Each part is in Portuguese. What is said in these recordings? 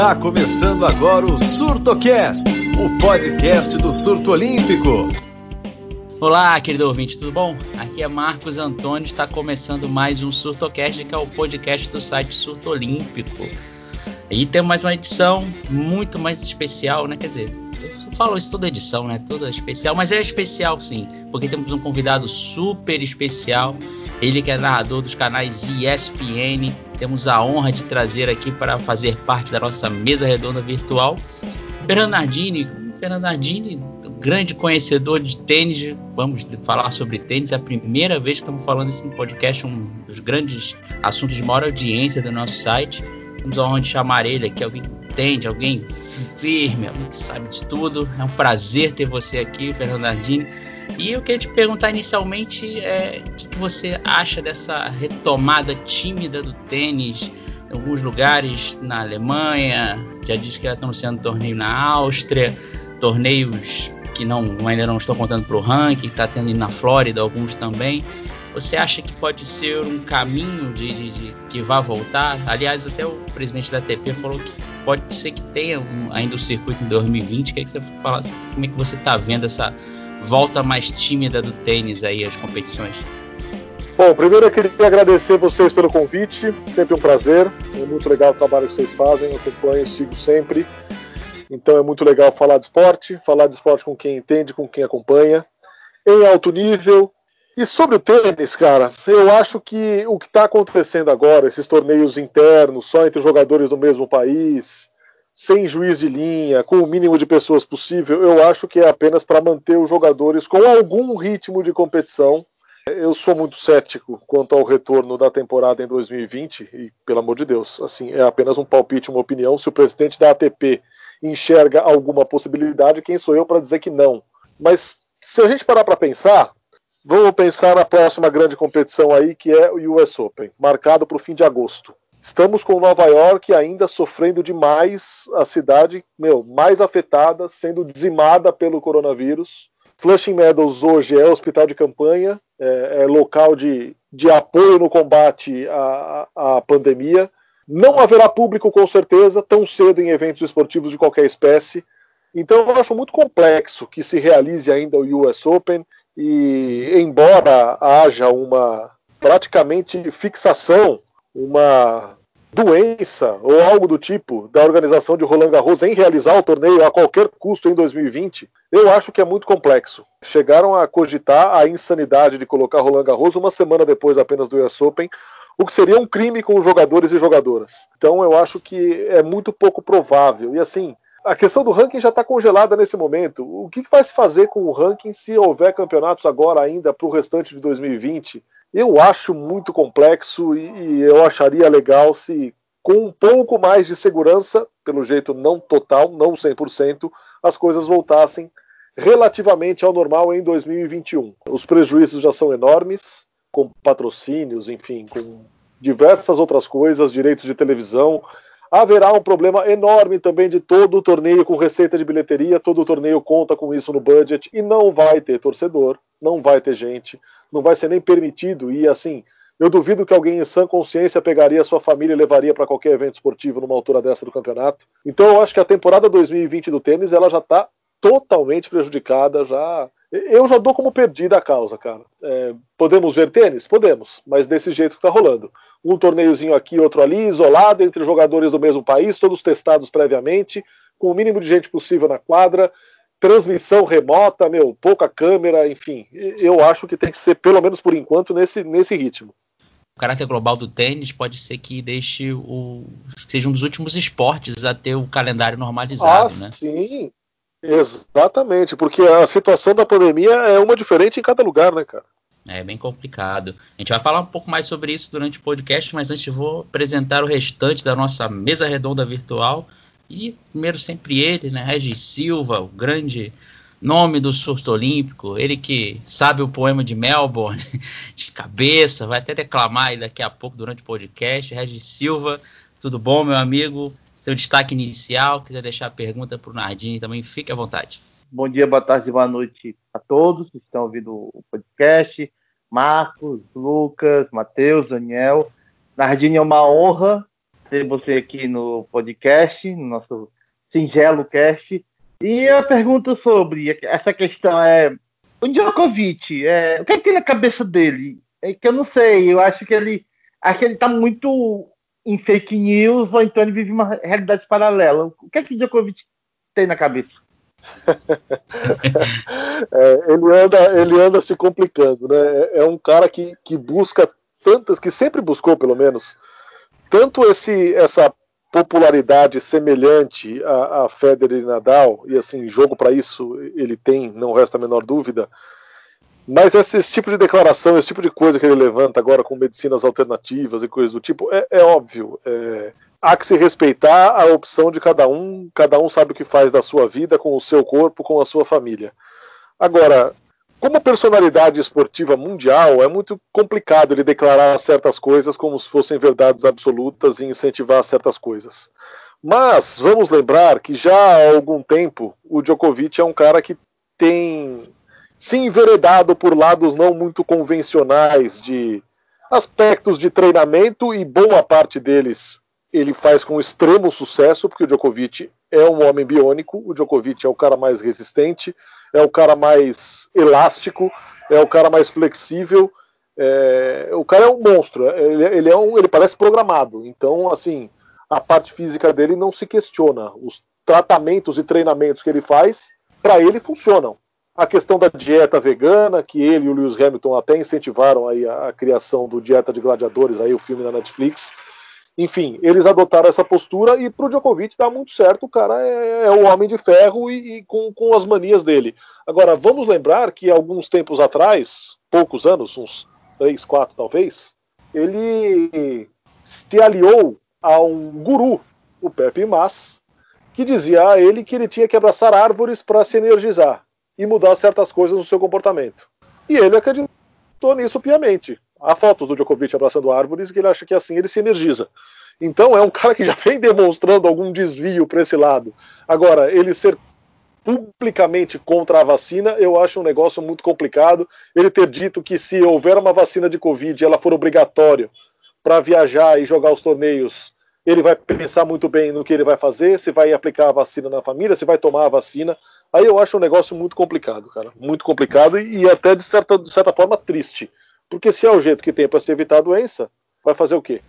Está começando agora o SurtoCast, o podcast do surto olímpico. Olá, querido ouvinte, tudo bom? Aqui é Marcos Antônio, está começando mais um SurtoCast, que é o podcast do site Surto Olímpico. E tem mais uma edição muito mais especial, né? Quer dizer, eu falo isso toda edição, né? Toda especial, mas é especial sim, porque temos um convidado super especial. Ele que é narrador dos canais ESPN. Temos a honra de trazer aqui para fazer parte da nossa mesa redonda virtual. Fernando Nardini, Fernando Nardini, grande conhecedor de tênis. Vamos falar sobre tênis. É a primeira vez que estamos falando isso no podcast, um dos grandes assuntos de maior audiência do nosso site. Temos a honra de chamar ele aqui, alguém que entende, alguém firme, alguém que sabe de tudo. É um prazer ter você aqui, Fernando Nardini. E eu queria te perguntar inicialmente é, o que, que você acha dessa retomada tímida do tênis em alguns lugares na Alemanha, já disse que estão sendo torneio na Áustria, torneios que não, ainda não estão contando para o ranking, está tendo na Flórida alguns também. Você acha que pode ser um caminho de, de, de que vá voltar? Aliás, até o presidente da ATP falou que pode ser que tenha um, ainda o circuito em 2020. Queria que você falasse como é que você está vendo essa volta mais tímida do tênis aí às competições? Bom, primeiro eu queria agradecer vocês pelo convite, sempre um prazer. É muito legal o trabalho que vocês fazem, eu acompanho, sigo sempre. Então é muito legal falar de esporte, falar de esporte com quem entende, com quem acompanha, em alto nível. E sobre o tênis, cara, eu acho que o que está acontecendo agora, esses torneios internos, só entre jogadores do mesmo país, sem juiz de linha, com o mínimo de pessoas possível, eu acho que é apenas para manter os jogadores com algum ritmo de competição. Eu sou muito cético quanto ao retorno da temporada em 2020 e, pelo amor de Deus, assim, é apenas um palpite, uma opinião. Se o presidente da ATP enxerga alguma possibilidade, quem sou eu para dizer que não? Mas se a gente parar para pensar, vamos pensar na próxima grande competição aí, que é o US Open, marcado para o fim de agosto. Estamos com Nova York ainda sofrendo demais, a cidade meu, mais afetada, sendo dizimada pelo coronavírus. Flushing Meadows hoje é hospital de campanha, é, é local de, de apoio no combate à, à pandemia. Não haverá público, com certeza, tão cedo em eventos esportivos de qualquer espécie. Então eu acho muito complexo que se realize ainda o US Open e embora haja uma praticamente fixação uma doença ou algo do tipo da organização de Roland Garros em realizar o torneio a qualquer custo em 2020, eu acho que é muito complexo. Chegaram a cogitar a insanidade de colocar Roland Garros uma semana depois apenas do US Open, o que seria um crime com os jogadores e jogadoras. Então eu acho que é muito pouco provável. E assim, a questão do ranking já está congelada nesse momento. O que, vai se fazer com o ranking se houver campeonatos agora ainda para o restante de 2020? Eu acho muito complexo e, e eu acharia legal se, com um pouco mais de segurança, pelo jeito não total, não 100%, as coisas voltassem relativamente ao normal em 2021. Os prejuízos já são enormes, com patrocínios, enfim, com diversas outras coisas, direitos de televisão. Haverá um problema enorme também de todo o torneio com receita de bilheteria, todo o torneio conta com isso no budget e não vai ter torcedor, não vai ter gente não vai ser nem permitido. E assim, eu duvido que alguém em sã consciência pegaria sua família e levaria para qualquer evento esportivo numa altura dessa do campeonato. Então eu acho que a temporada 2020 do tênis ela já está totalmente prejudicada. Já eu já dou como perdida a causa, cara. É, podemos ver tênis? Podemos, mas desse jeito que está rolando. Um torneiozinho aqui, outro ali, isolado entre jogadores do mesmo país, todos testados previamente, com o mínimo de gente possível na quadra transmissão remota, meu, pouca câmera, enfim. Eu acho que tem que ser, pelo menos por enquanto, nesse, nesse ritmo. O caráter global do tênis pode ser que deixe o. seja um dos últimos esportes a ter o calendário normalizado, ah, né? Sim, exatamente, porque a situação da pandemia é uma diferente em cada lugar, né, cara? É bem complicado. A gente vai falar um pouco mais sobre isso durante o podcast, mas antes vou apresentar o restante da nossa mesa redonda virtual. E primeiro sempre ele, né? Regis Silva, o grande nome do surto olímpico, ele que sabe o poema de Melbourne de cabeça, vai até declamar aí daqui a pouco durante o podcast. Regis Silva, tudo bom, meu amigo? Seu destaque inicial, quiser deixar a pergunta para o Nardini também, fique à vontade. Bom dia, boa tarde, boa noite a todos que estão ouvindo o podcast. Marcos, Lucas, Matheus, Daniel. Nardini, é uma honra ter você aqui no podcast, no nosso singelo cast. E a pergunta sobre essa questão é o Djokovic, é, o que, é que tem na cabeça dele? É que eu não sei, eu acho que ele acho que ele tá muito em fake news ou então ele vive uma realidade paralela. O que é que o Djokovic tem na cabeça? É, ele, anda, ele anda se complicando, né? É, é um cara que, que busca tantas, que sempre buscou, pelo menos, tanto esse, essa popularidade semelhante a, a Federer e Nadal, e assim, jogo para isso ele tem, não resta a menor dúvida. Mas esse, esse, tipo de declaração, esse tipo de coisa que ele levanta agora com medicinas alternativas e coisas do tipo, é, é óbvio. É, há que se respeitar a opção de cada um, cada um sabe o que faz da sua vida, com o seu corpo, com a sua família. Agora, como personalidade esportiva mundial, é muito complicado ele declarar certas coisas como se fossem verdades absolutas e incentivar certas coisas. Mas vamos lembrar que já há algum tempo o Djokovic é um cara que tem se enveredado por lados não muito convencionais de aspectos de treinamento e boa parte deles ele faz com extremo sucesso, porque o Djokovic é um homem biônico, o Djokovic é o cara mais resistente, é o cara mais elástico, é o cara mais flexível. É, o cara é um monstro, ele, ele, é um, ele parece programado. Então, assim, a parte física dele não se questiona. Os tratamentos e treinamentos que ele faz, para ele funcionam. A questão da dieta vegana, que ele e o Lewis Hamilton até incentivaram aí a, a criação do Dieta de Gladiadores, aí o filme na Netflix, enfim, eles adotaram essa postura e para o Djokovic dá muito certo. O cara é, é o homem de ferro e, e com, com, as manias dele. Agora, vamos lembrar que alguns tempos atrás, poucos anos, uns três, quatro talvez, ele se aliou a um guru, o Pepe Mas, que dizia a ele que ele tinha que abraçar árvores para se energizar e mudar certas coisas no seu comportamento. E ele acreditou nisso piamente há fotos do Djokovic abraçando árvores que ele acha que assim ele se energiza. Então é um cara que já vem demonstrando algum desvio para esse lado. Agora, ele ser publicamente contra a vacina, eu acho um negócio muito complicado. Ele ter dito que se houver uma vacina de Covid e ela for obrigatória para viajar e jogar os torneios, ele vai pensar muito bem no que ele vai fazer, se vai aplicar a vacina na família, se vai tomar a vacina. Aí eu acho um negócio muito complicado, cara. Muito complicado e, e até de certa, de certa forma triste. Porque se é o jeito que tem para se evitar a doença, vai fazer o quê?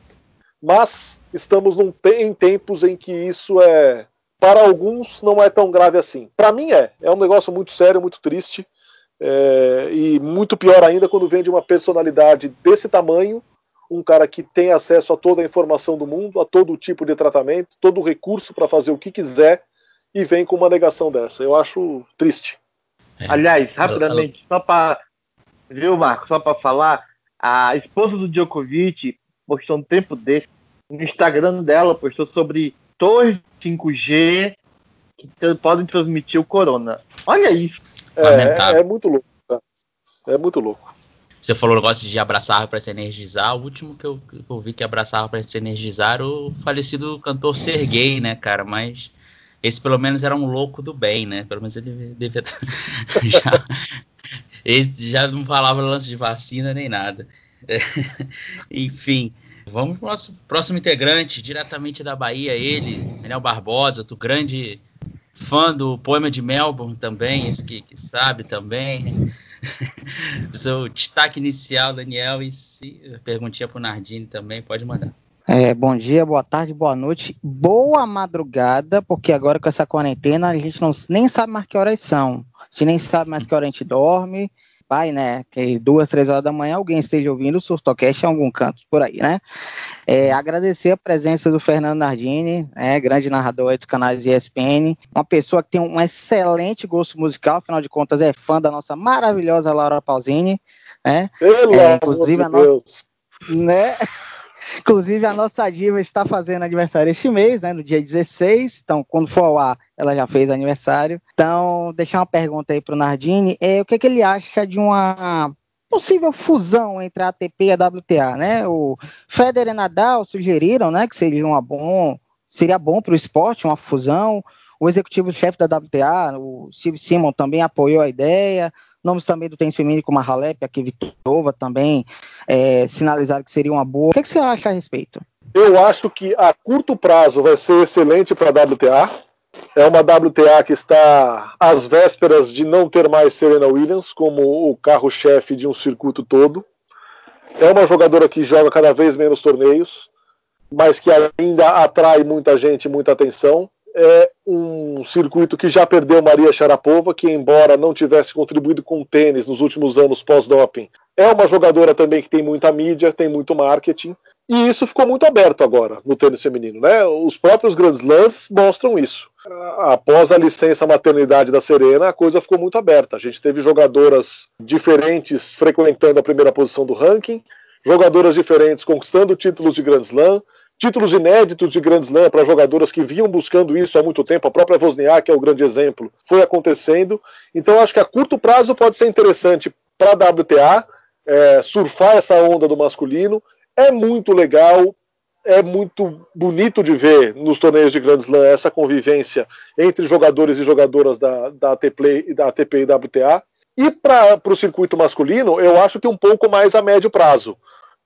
Mas estamos num, em tempos em que isso é, para alguns, não é tão grave assim. Para mim é. É um negócio muito sério, muito triste. É, e muito pior ainda quando vem de uma personalidade desse tamanho, um cara que tem acesso a toda a informação do mundo, a todo tipo de tratamento, todo o recurso para fazer o que quiser, e vem com uma negação dessa. Eu acho triste. É. Aliás, rapidamente, só para viu, Marco? Só para falar, a esposa do Djokovic postou um tempo desse no Instagram dela, postou sobre torres 5G que podem transmitir o corona. Olha isso. É, é muito louco. Tá? É muito louco. Você falou o negócio de abraçar para se energizar. O último que eu, que eu vi que abraçava para se energizar era o falecido cantor Serguei, né, cara? Mas esse pelo menos era um louco do bem, né? Pelo menos ele devia já, ele já não falava lance de vacina nem nada. É, enfim, vamos para o nosso próximo integrante, diretamente da Bahia, ele, Daniel Barbosa, tu grande fã do poema de Melbourne também, esse que, que sabe também. Seu destaque inicial, Daniel, e se perguntinha para o Nardini também, pode mandar. É, bom dia, boa tarde, boa noite, boa madrugada, porque agora com essa quarentena a gente não, nem sabe mais que horas são. A gente nem sabe mais que hora a gente dorme. Vai, né? Que duas, três horas da manhã alguém esteja ouvindo o Surtocast em algum canto por aí, né? É, agradecer a presença do Fernando Nardini, né, grande narrador dos canais ESPN, uma pessoa que tem um excelente gosto musical, afinal de contas é fã da nossa maravilhosa Laura Pausini, né? Pelo é, inclusive amor de Deus. né? Inclusive, a nossa diva está fazendo aniversário este mês, né, no dia 16. Então, quando for ao ar, ela já fez aniversário. Então, deixar uma pergunta aí para o Nardini. É, o que, é que ele acha de uma possível fusão entre a ATP e a WTA, né? O Federer e Nadal sugeriram, né, que seria uma bom, seria bom para o esporte uma fusão. O executivo-chefe da WTA, o Steve Simon, também apoiou a ideia. Nomes também do tênis feminino, como a Halep, a Kvitova também é, sinalizaram que seria uma boa. O que, é que, você acha a respeito? Eu acho que a curto prazo vai ser excelente para a WTA. É uma WTA que está às vésperas de não ter mais Serena Williams como o carro-chefe de um circuito todo. É uma jogadora que joga cada vez menos torneios, mas que ainda atrai muita gente, muita atenção. É um circuito que já perdeu Maria Sharapova, que embora não tivesse contribuído com tênis nos últimos anos pós-doping, é uma jogadora também que tem muita mídia, tem muito marketing. E isso ficou muito aberto agora no tênis feminino, né? Os próprios Grand Slams mostram isso. Após a licença maternidade da Serena, a coisa ficou muito aberta. A gente teve jogadoras diferentes frequentando a primeira posição do ranking, jogadoras diferentes conquistando títulos de Grand Slam, títulos inéditos de Grand Slam para jogadoras que vinham buscando isso há muito tempo. A própria Wozniak é o grande exemplo. Foi acontecendo. Então, acho que a curto prazo pode ser interessante para a WTA é, surfar essa onda do masculino é muito legal, é muito bonito de ver nos torneios de Grand Slam essa convivência entre jogadores e jogadoras da, da, ATP, da ATP e da WTA. E para o circuito masculino, eu acho que um pouco mais a médio prazo,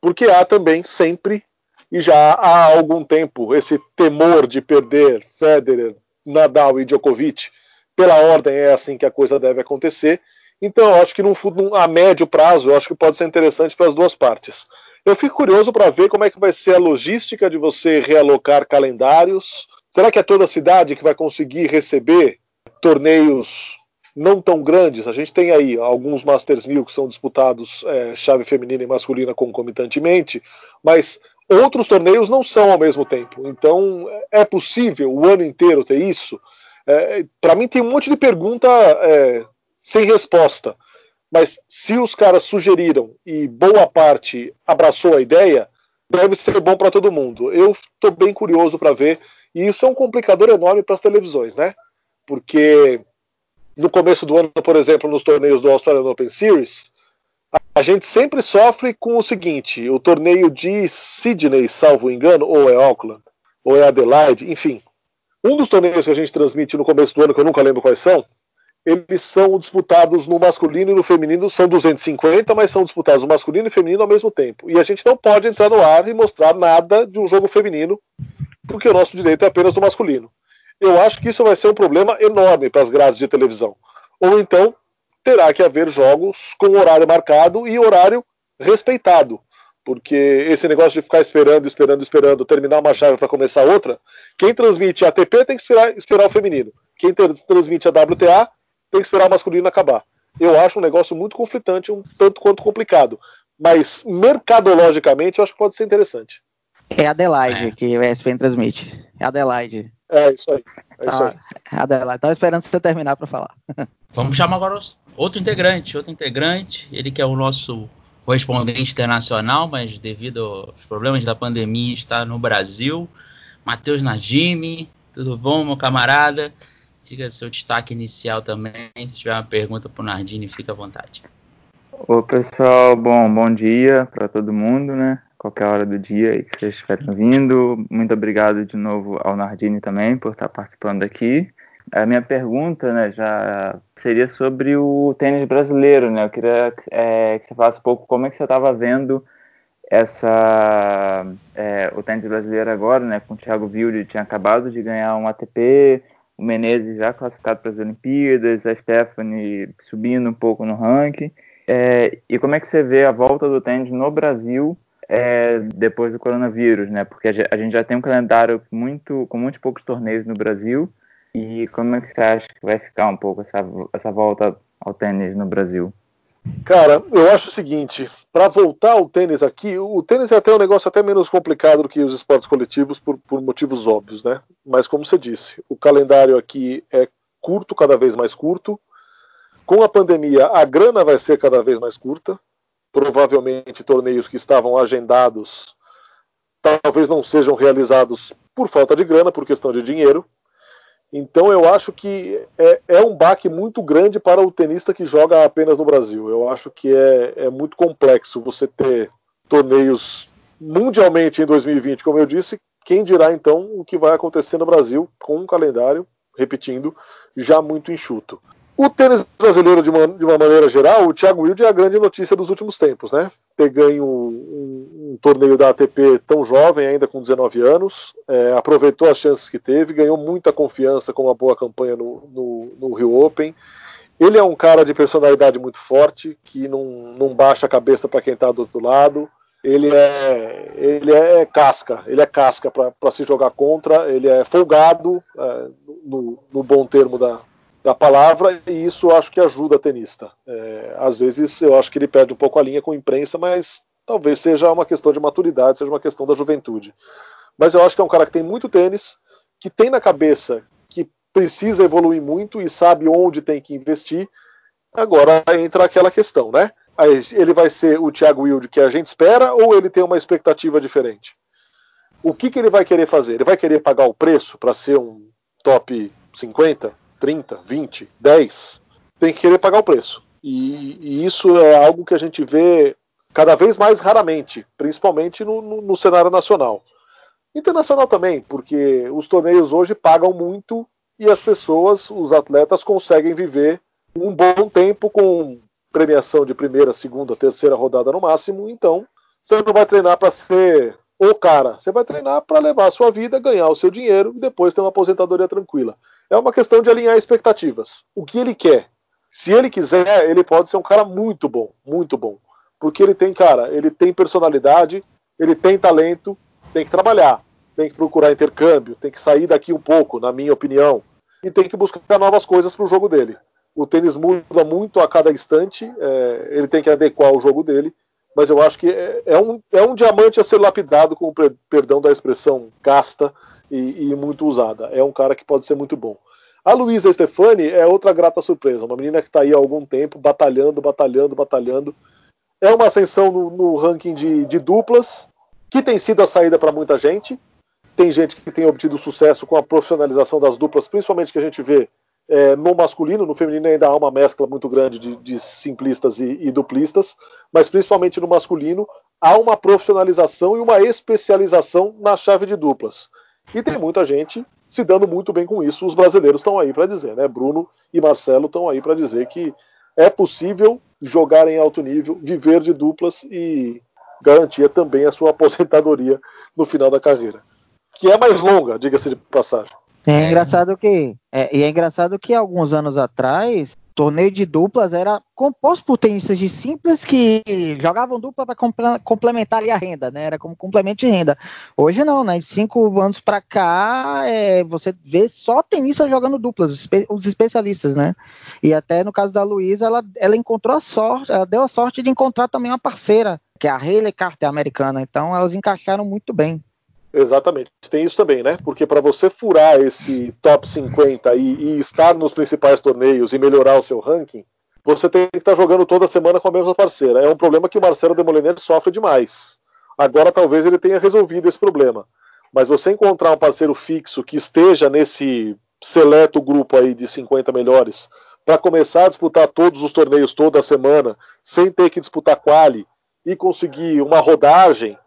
porque há também sempre, e já há algum tempo, esse temor de perder Federer, Nadal e Djokovic. Pela ordem é assim que a coisa deve acontecer. Então, eu acho que no, a médio prazo, eu acho que pode ser interessante para as duas partes. Eu fico curioso para ver como é que vai ser a logística de você realocar calendários. Será que é toda a cidade que vai conseguir receber torneios não tão grandes? A gente tem aí alguns Masters 1000 que são disputados é, chave feminina e masculina concomitantemente, mas outros torneios não são ao mesmo tempo. Então, é possível o ano inteiro ter isso? É, para mim, tem um monte de pergunta é, sem resposta. Mas se os caras sugeriram e boa parte abraçou a ideia, deve ser bom para todo mundo. Eu estou bem curioso para ver. E isso é um complicador enorme para as televisões, né? Porque no começo do ano, por exemplo, nos torneios do Australian Open Series, a gente sempre sofre com o seguinte: o torneio de Sydney, salvo engano, ou é Auckland, ou é Adelaide, enfim. Um dos torneios que a gente transmite no começo do ano, que eu nunca lembro quais são, eles são disputados no masculino e no feminino, são 250, mas são disputados no masculino e feminino ao mesmo tempo. E a gente não pode entrar no ar e mostrar nada de um jogo feminino, porque o nosso direito é apenas do masculino. Eu acho que isso vai ser um problema enorme para as grades de televisão. Ou então terá que haver jogos com horário marcado e horário respeitado. Porque esse negócio de ficar esperando, esperando, esperando, terminar uma chave para começar outra, quem transmite a ATP tem que esperar, esperar o feminino. Quem transmite a WTA tem que esperar o masculino acabar. Eu acho um negócio muito conflitante, um tanto quanto complicado. Mas mercadologicamente eu acho que pode ser interessante. É Adelaide é. que o ESPN transmite. É Adelaide. É isso aí. É isso aí. É Adelaide. Tava esperando você terminar para falar. Vamos chamar agora outro integrante. Outro integrante, ele que é o nosso correspondente internacional, mas devido aos problemas da pandemia está no Brasil. Matheus Najimi, tudo bom, meu camarada? diga seu destaque inicial também. Se tiver uma pergunta para o Nardini, fica à vontade. Ô pessoal, bom, bom dia para todo mundo, né? Qualquer hora do dia que vocês estiverem vindo. Muito obrigado de novo ao Nardini também por estar participando aqui. A minha pergunta, né, já seria sobre o tênis brasileiro, né? Eu queria é, que você falasse um pouco como é que você estava vendo essa é, o tênis brasileiro agora, né? Com o Thiago Wilde tinha acabado de ganhar um ATP, o Menezes já classificado para as Olimpíadas, a Stephanie subindo um pouco no ranking. É, e como é que você vê a volta do tênis no Brasil é, depois do coronavírus, né? Porque a gente já tem um calendário muito, com muitos poucos torneios no Brasil. E como é que você acha que vai ficar um pouco essa, essa volta ao tênis no Brasil? Cara, eu acho o seguinte, para voltar ao tênis aqui, o tênis é até um negócio até menos complicado do que os esportes coletivos por, por motivos óbvios, né? Mas como você disse, o calendário aqui é curto, cada vez mais curto. Com a pandemia, a grana vai ser cada vez mais curta. Provavelmente torneios que estavam agendados talvez não sejam realizados por falta de grana, por questão de dinheiro. Então eu acho que é, é, um baque muito grande para o tenista que joga apenas no Brasil. Eu acho que é, é muito complexo você ter torneios mundialmente em 2020, como eu disse. Quem dirá então o que vai acontecer no Brasil com um calendário, repetindo, já muito enxuto. O tênis brasileiro, de uma, de uma maneira geral, o Thiago Wilde é a grande notícia dos últimos tempos, né? ter ganho um, um, torneio da ATP tão jovem, ainda com 19 anos. É, aproveitou as chances que teve, ganhou muita confiança com uma boa campanha no, no, no Rio Open. Ele é um cara de personalidade muito forte, que não, não baixa a cabeça para quem está do outro lado. Ele é, ele é casca, ele é casca para se jogar contra, ele é folgado, é, no, no bom termo da, da palavra, e isso acho que ajuda a tenista. É, às vezes eu acho que ele perde um pouco a linha com a imprensa, mas talvez seja uma questão de maturidade, seja uma questão da juventude. Mas eu acho que é um cara que tem muito tênis, que tem na cabeça que precisa evoluir muito e sabe onde tem que investir. Agora entra aquela questão, né? Ele vai ser o Thiago Wilde que a gente espera ou ele tem uma expectativa diferente? O que, que ele vai querer fazer? Ele vai querer pagar o preço para ser um top 50? 30, 20, 10, tem que querer pagar o preço. E, e isso é algo que a gente vê cada vez mais raramente, principalmente no, no, no cenário nacional. Internacional também, porque os torneios hoje pagam muito e as pessoas, os atletas, conseguem viver um bom tempo com premiação de primeira, segunda, terceira rodada no máximo. Então, você não vai treinar para ser o cara, você vai treinar para levar a sua vida, ganhar o seu dinheiro e depois ter uma aposentadoria tranquila. É uma questão de alinhar expectativas. O que ele quer? Se ele quiser, ele pode ser um cara muito bom, muito bom. Porque ele tem, cara, ele tem personalidade, ele tem talento, tem que trabalhar, tem que procurar intercâmbio, tem que sair daqui um pouco, na minha opinião, e tem que buscar novas coisas para o jogo dele. O tênis muda muito a cada instante, é, ele tem que adequar o jogo dele, mas eu acho que é, é, um, é um diamante a ser lapidado, com o perdão da expressão gasta, e, e, muito usada. É um cara que pode ser muito bom. A Luísa Stefani é outra grata surpresa, uma menina que está aí há algum tempo, batalhando, batalhando, batalhando. É uma ascensão no, no ranking de, de duplas, que tem sido a saída para muita gente. Tem gente que tem obtido sucesso com a profissionalização das duplas, principalmente que a gente vê é, no masculino, no feminino ainda há uma mescla muito grande de, de simplistas e, e, duplistas, mas principalmente no masculino há uma profissionalização e uma especialização na chave de duplas. E tem muita gente se dando muito bem com isso. Os brasileiros estão aí para dizer, né? Bruno e Marcelo estão aí para dizer que é possível jogar em alto nível, viver de duplas e garantir também a sua aposentadoria no final da carreira. Que é mais longa, diga-se de passagem. É engraçado que é, e é engraçado que alguns anos atrás torneio de duplas era composto por tenistas de simples que jogavam dupla para complementar ali a renda, né? Era como complemento de renda. Hoje não, né? De cinco anos para cá, é, você vê só tenistas jogando duplas, os, especialistas, né? E até no caso da Luísa, ela, ela encontrou a sorte, ela deu a sorte de encontrar também uma parceira, que é a Hayley Carter americana. Então elas encaixaram muito bem. Exatamente, tem isso também, né? Porque para você furar esse top 50 e, e, estar nos principais torneios e melhorar o seu ranking, você tem que estar tá jogando toda semana com a mesma parceira. É um problema que o Marcelo Demoliner sofre demais. Agora talvez ele tenha resolvido esse problema. Mas você encontrar um parceiro fixo que esteja nesse seleto grupo aí de 50 melhores para começar a disputar todos os torneios toda semana, sem ter que disputar quali e conseguir uma rodagem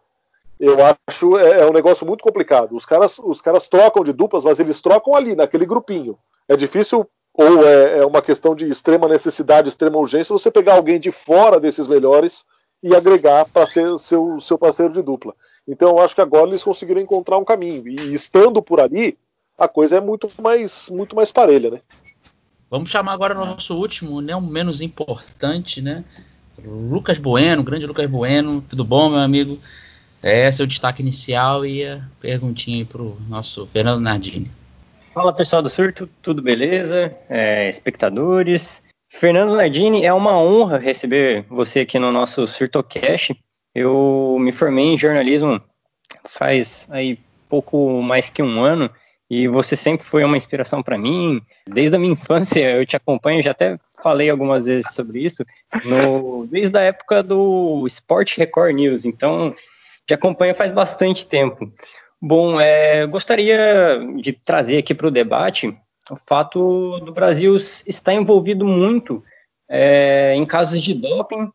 eu acho é, é, um negócio muito complicado. Os caras, os caras trocam de duplas, mas eles trocam ali, naquele grupinho. É difícil, ou é, é uma questão de extrema necessidade, extrema urgência, você pegar alguém de fora desses melhores e agregar para ser seu, seu parceiro de dupla. Então eu acho que agora eles conseguiram encontrar um caminho. E estando por ali, a coisa é muito mais, muito mais parelha, né? Vamos chamar agora o nosso último, não menos importante, né? Lucas Bueno, grande Lucas Bueno. Tudo bom, meu amigo? É seu destaque inicial e a perguntinha para o nosso Fernando Nardini. Fala pessoal do Surto, tudo beleza? É, espectadores. Fernando Nardini, é uma honra receber você aqui no nosso Surtocast. Eu me formei em jornalismo faz aí pouco mais que um ano e você sempre foi uma inspiração para mim. Desde a minha infância eu te acompanho, já até falei algumas vezes sobre isso, no, desde a época do Sport Record News. Então te acompanha faz bastante tempo. Bom, é, gostaria de trazer aqui para o debate o fato do Brasil estar envolvido muito é, em casos de doping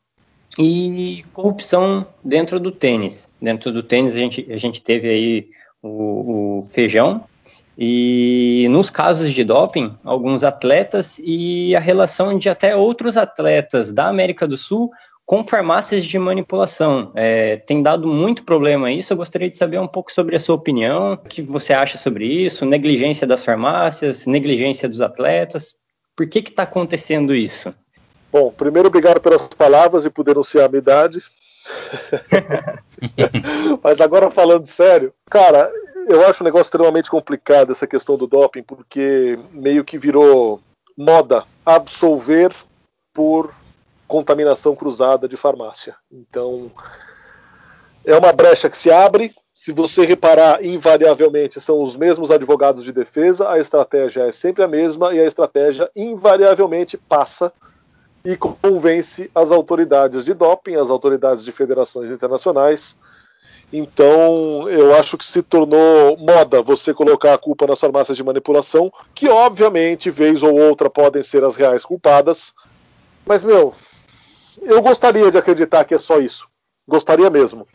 e corrupção dentro do tênis. Dentro do tênis a gente, a gente teve aí o, o feijão e nos casos de doping, alguns atletas e a relação de até outros atletas da América do Sul com farmácias de manipulação. É, tem dado muito problema isso. Eu gostaria de saber um pouco sobre a sua opinião, o que você acha sobre isso, negligência das farmácias, negligência dos atletas. Por que está acontecendo isso? Bom, primeiro, obrigado pelas palavras e por denunciar a minha idade. Mas agora falando sério, cara, eu acho um negócio extremamente complicado essa questão do doping, porque meio que virou moda absolver por contaminação cruzada de farmácia. Então, é uma brecha que se abre. Se você reparar, invariavelmente são os mesmos advogados de defesa, a estratégia é sempre a mesma e a estratégia invariavelmente passa e convence as autoridades de doping, as autoridades de federações internacionais. Então, eu acho que se tornou moda você colocar a culpa nas farmácias de manipulação, que obviamente, vez ou outra, podem ser as reais culpadas. Mas, meu, eu gostaria de acreditar que é só isso. Gostaria mesmo.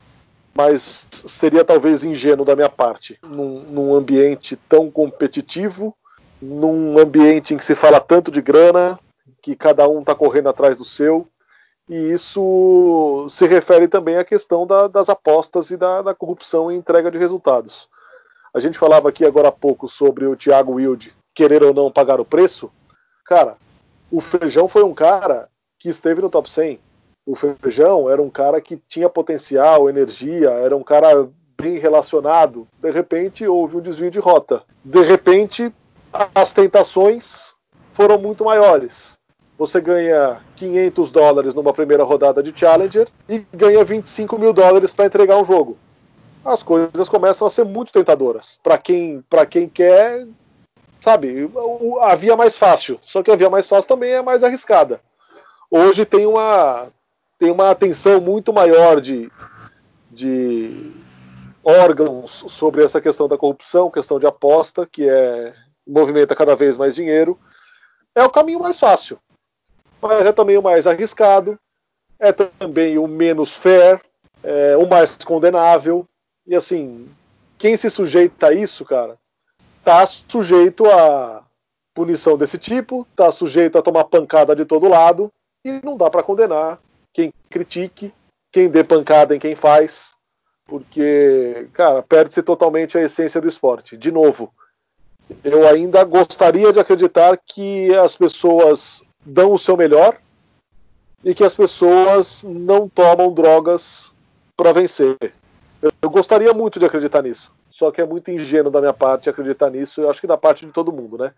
Mas seria talvez ingênuo da minha parte. Num, num ambiente tão competitivo, num ambiente em que se fala tanto de grana, que cada um está correndo atrás do seu. E isso se refere também à questão da, das apostas e da, da, corrupção em entrega de resultados. A gente falava aqui agora há pouco sobre o Thiago Wilde querer ou não pagar o preço. Cara, o Feijão foi um cara que esteve no top 100. O Feijão era um cara que tinha potencial, energia, era um cara bem relacionado. De repente houve um desvio de rota. De repente as tentações foram muito maiores. Você ganha 500 dólares numa primeira rodada de Challenger e ganha 25 mil dólares para entregar um jogo. As coisas começam a ser muito tentadoras. Para quem, quem quer, sabe, a via mais fácil. Só que a via mais fácil também é mais arriscada hoje tem uma, tem uma atenção muito maior de, de órgãos sobre essa questão da corrupção, questão de aposta, que é movimenta cada vez mais dinheiro. É o caminho mais fácil, mas é também o mais arriscado, é também o menos fair, é o mais condenável. E assim, quem se sujeita a isso, cara, tá sujeito a punição desse tipo, tá sujeito a tomar pancada de todo lado, e não dá para condenar quem critique, quem dê pancada em quem faz, porque, cara, perde-se totalmente a essência do esporte. De novo, eu ainda gostaria de acreditar que as pessoas dão o seu melhor e que as pessoas não tomam drogas para vencer. Eu gostaria muito de acreditar nisso, só que é muito ingênuo da minha parte acreditar nisso, eu acho que da parte de todo mundo, né?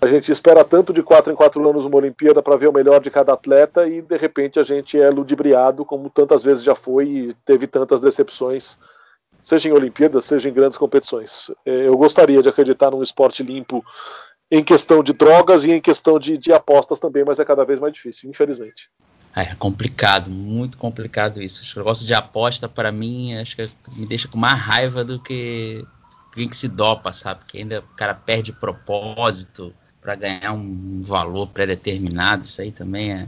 A gente espera tanto de quatro em quatro anos uma Olimpíada para ver o melhor de cada atleta e de repente a gente é ludibriado, como tantas vezes já foi e teve tantas decepções, seja em Olimpíadas, seja em grandes competições. É, eu gostaria de acreditar num esporte limpo em questão de drogas e em questão de, de apostas também, mas é cada vez mais difícil, infelizmente. É complicado, muito complicado isso. O negócio de aposta, para mim, acho que me deixa com mais raiva do que quem que se dopa, sabe? Que ainda o cara perde propósito para ganhar um valor pré-determinado, isso aí também é,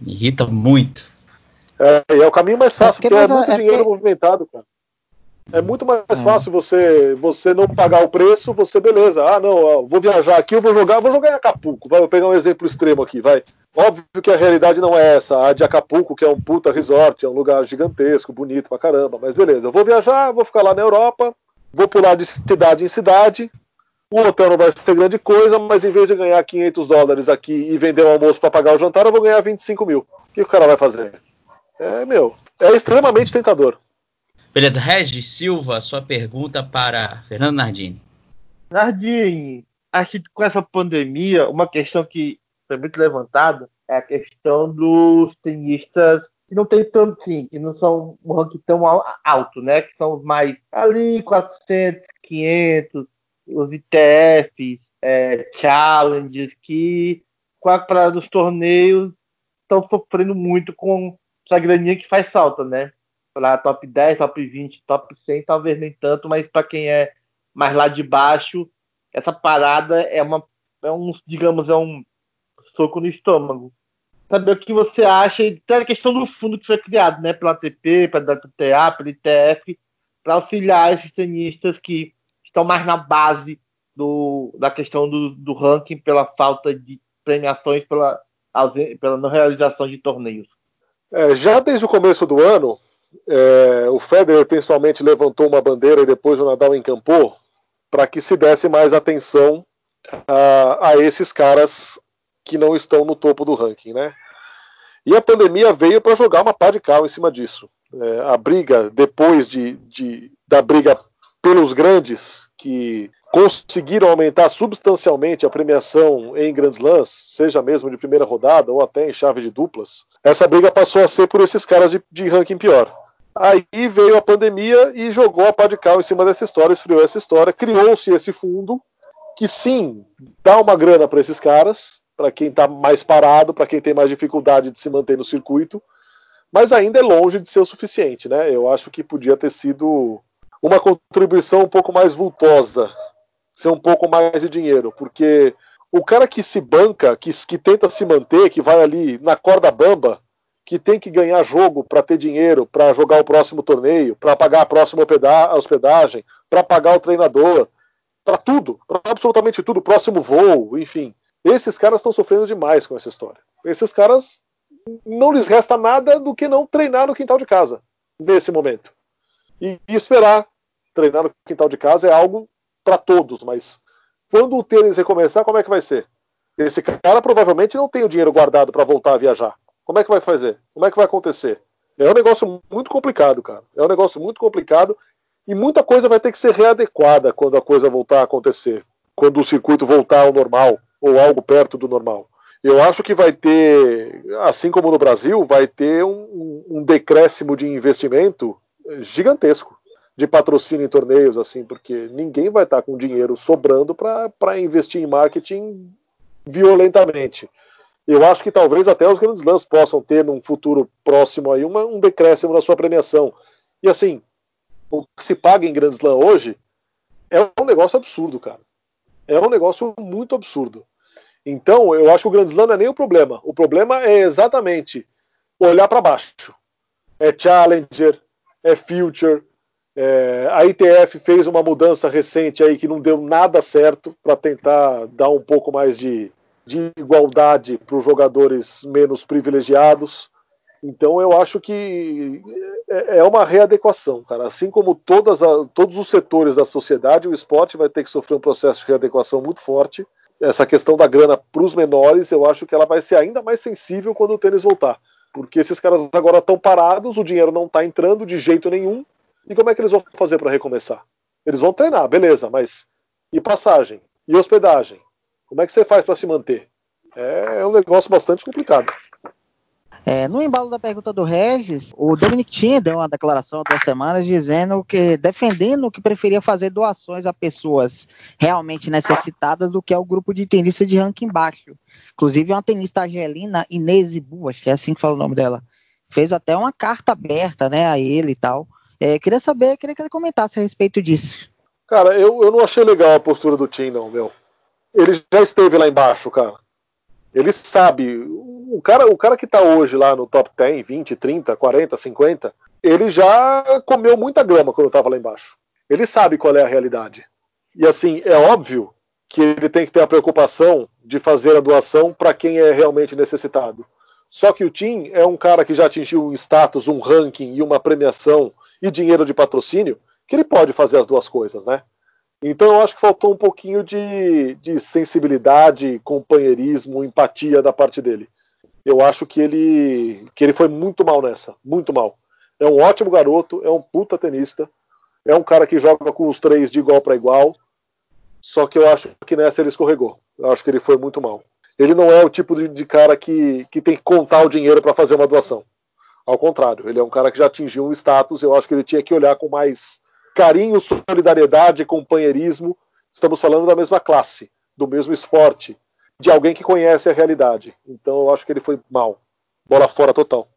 me irrita muito. É, é o caminho mais fácil, é porque, porque é muito é dinheiro movimentado, cara. É muito mais é. fácil você você não pagar o preço, você beleza. Ah, não, ó, vou viajar aqui, eu vou jogar, vou jogar em Acapulco. Vai, vou pegar um exemplo extremo aqui, vai. Óbvio que a realidade não é essa. A de Acapulco, que é um puta resort, é um lugar gigantesco, bonito pra caramba. Mas beleza, eu vou viajar, vou ficar lá na Europa, vou pular de cidade em cidade, o hotel não vai ser grande coisa, mas em vez de ganhar 500 dólares aqui e vender o um almoço para pagar o jantar, eu vou ganhar 25 mil. O que o cara vai fazer? É, meu, é extremamente tentador. Beleza, Regis Silva, sua pergunta para Fernando Nardini. Nardini, acho que com essa pandemia, uma questão que foi muito levantada é a questão dos tenistas que não tem tanto, sim, que não são um ranking tão alto, né? Que são os mais ali, 400, 500, os ITFs, é, challenges, que com a parada dos torneios estão sofrendo muito com essa graninha que faz falta, né? Para top 10, top 20, top 100, talvez nem tanto, mas para quem é mais lá de baixo, essa parada é uma, é um, digamos, é um soco no estômago. Saber o que você acha, e tem a questão do fundo que foi criado, né, pela ATP, pela WTA, pela ITF, para auxiliar esses tenistas que estão mais na base do, da questão do, do ranking pela falta de premiações, pela, pela não realização de torneios. É, já desde o começo do ano, é, o Federer pessoalmente levantou uma bandeira e depois o Nadal encampou para que se desse mais atenção a, a, esses caras que não estão no topo do ranking, né? E a pandemia veio para jogar uma pá de cal em cima disso. É, a briga, depois de, de, da briga pelos grandes, que conseguiram aumentar substancialmente a premiação em Grand Slams, seja mesmo de primeira rodada ou até em chave de duplas, essa briga passou a ser por esses caras de, de ranking pior. Aí veio a pandemia e jogou a pá de cal em cima dessa história, esfriou essa história, criou-se esse fundo que sim dá uma grana para esses caras, para quem está mais parado, para quem tem mais dificuldade de se manter no circuito, mas ainda é longe de ser o suficiente, né? Eu acho que podia ter sido uma contribuição um pouco mais vultosa, ser um pouco mais de dinheiro, porque o cara que se banca, que, que tenta se manter, que vai ali na corda bamba, que tem que ganhar jogo para ter dinheiro, para jogar o próximo torneio, para pagar a próxima hospedagem, para pagar o treinador, para tudo, para absolutamente tudo, próximo voo, enfim. Esses caras estão sofrendo demais com essa história. Esses caras não lhes resta nada do que não treinar no quintal de casa nesse momento. E, e esperar treinar no quintal de casa é algo para todos, mas quando o tênis recomeçar, como é que vai ser? Esse cara provavelmente não tem o dinheiro guardado para voltar a viajar. Como é que vai fazer? Como é que vai acontecer? É um negócio muito complicado, cara. É um negócio muito complicado e muita coisa vai ter que ser readequada quando a coisa voltar a acontecer, quando o circuito voltar ao normal ou algo perto do normal. Eu acho que vai ter, assim como no Brasil, vai ter um, um decréscimo de investimento gigantesco de patrocínio em torneios, assim, porque ninguém vai estar com dinheiro sobrando para investir em marketing violentamente. Eu acho que talvez até os grandes lãs possam ter num futuro próximo aí uma, um decréscimo na sua premiação. E assim, o que se paga em grandes lãs hoje é um negócio absurdo, cara. É um negócio muito absurdo. Então, eu acho que o Grand Slam não é nem o problema. O problema é exatamente olhar para baixo. É Challenger, é Future, é, a ITF fez uma mudança recente aí que não deu nada certo para tentar dar um pouco mais de, de igualdade para os jogadores menos privilegiados. Então eu acho que é, é uma readequação, cara. Assim como todas a, todos os setores da sociedade, o esporte vai ter que sofrer um processo de readequação muito forte. Essa questão da grana para os menores, eu acho que ela vai ser ainda mais sensível quando o tênis voltar. Porque esses caras agora estão parados, o dinheiro não está entrando de jeito nenhum, e como é que eles vão fazer para recomeçar? Eles vão treinar, beleza, mas e passagem? E hospedagem? Como é que você faz para se manter? É, é um negócio bastante complicado. É, no embalo da pergunta do Regis, o Dominic Thiem deu uma declaração há duas semanas dizendo que defendendo que preferia fazer doações a pessoas realmente necessitadas do que ao grupo de tenistas de ranking baixo. Inclusive uma tenista argelina, Inês Buas, é assim que fala o nome dela, fez até uma carta aberta, né, a ele e tal, é, queria saber, queria que ele comentasse a respeito disso. Cara, eu, eu não achei legal a postura do Tim, não, meu. Ele já esteve lá embaixo, cara. Ele sabe. O cara, o cara que tá hoje lá no top 10, 20, 30, 40, 50, ele já comeu muita grama quando tava lá embaixo. Ele sabe qual é a realidade. E assim, é óbvio que ele tem que ter a preocupação de fazer a doação para quem é realmente necessitado. Só que o Tim é um cara que já atingiu um status, um ranking e uma premiação e dinheiro de patrocínio, que ele pode fazer as duas coisas, né? Então eu acho que faltou um pouquinho de, de sensibilidade, companheirismo, empatia da parte dele. Eu acho que ele, que ele foi muito mal nessa, muito mal. É um ótimo garoto, é um puta tenista, é um cara que joga com os três de igual para igual. Só que eu acho que nessa ele escorregou. Eu acho que ele foi muito mal. Ele não é o tipo de, de cara que, que tem que contar o dinheiro para fazer uma doação. Ao contrário, ele é um cara que já atingiu um status, eu acho que ele tinha que olhar com mais carinho, solidariedade, companheirismo. Estamos falando da mesma classe, do mesmo esporte, de alguém que conhece a realidade. Então eu acho que ele foi mal. Bola fora total.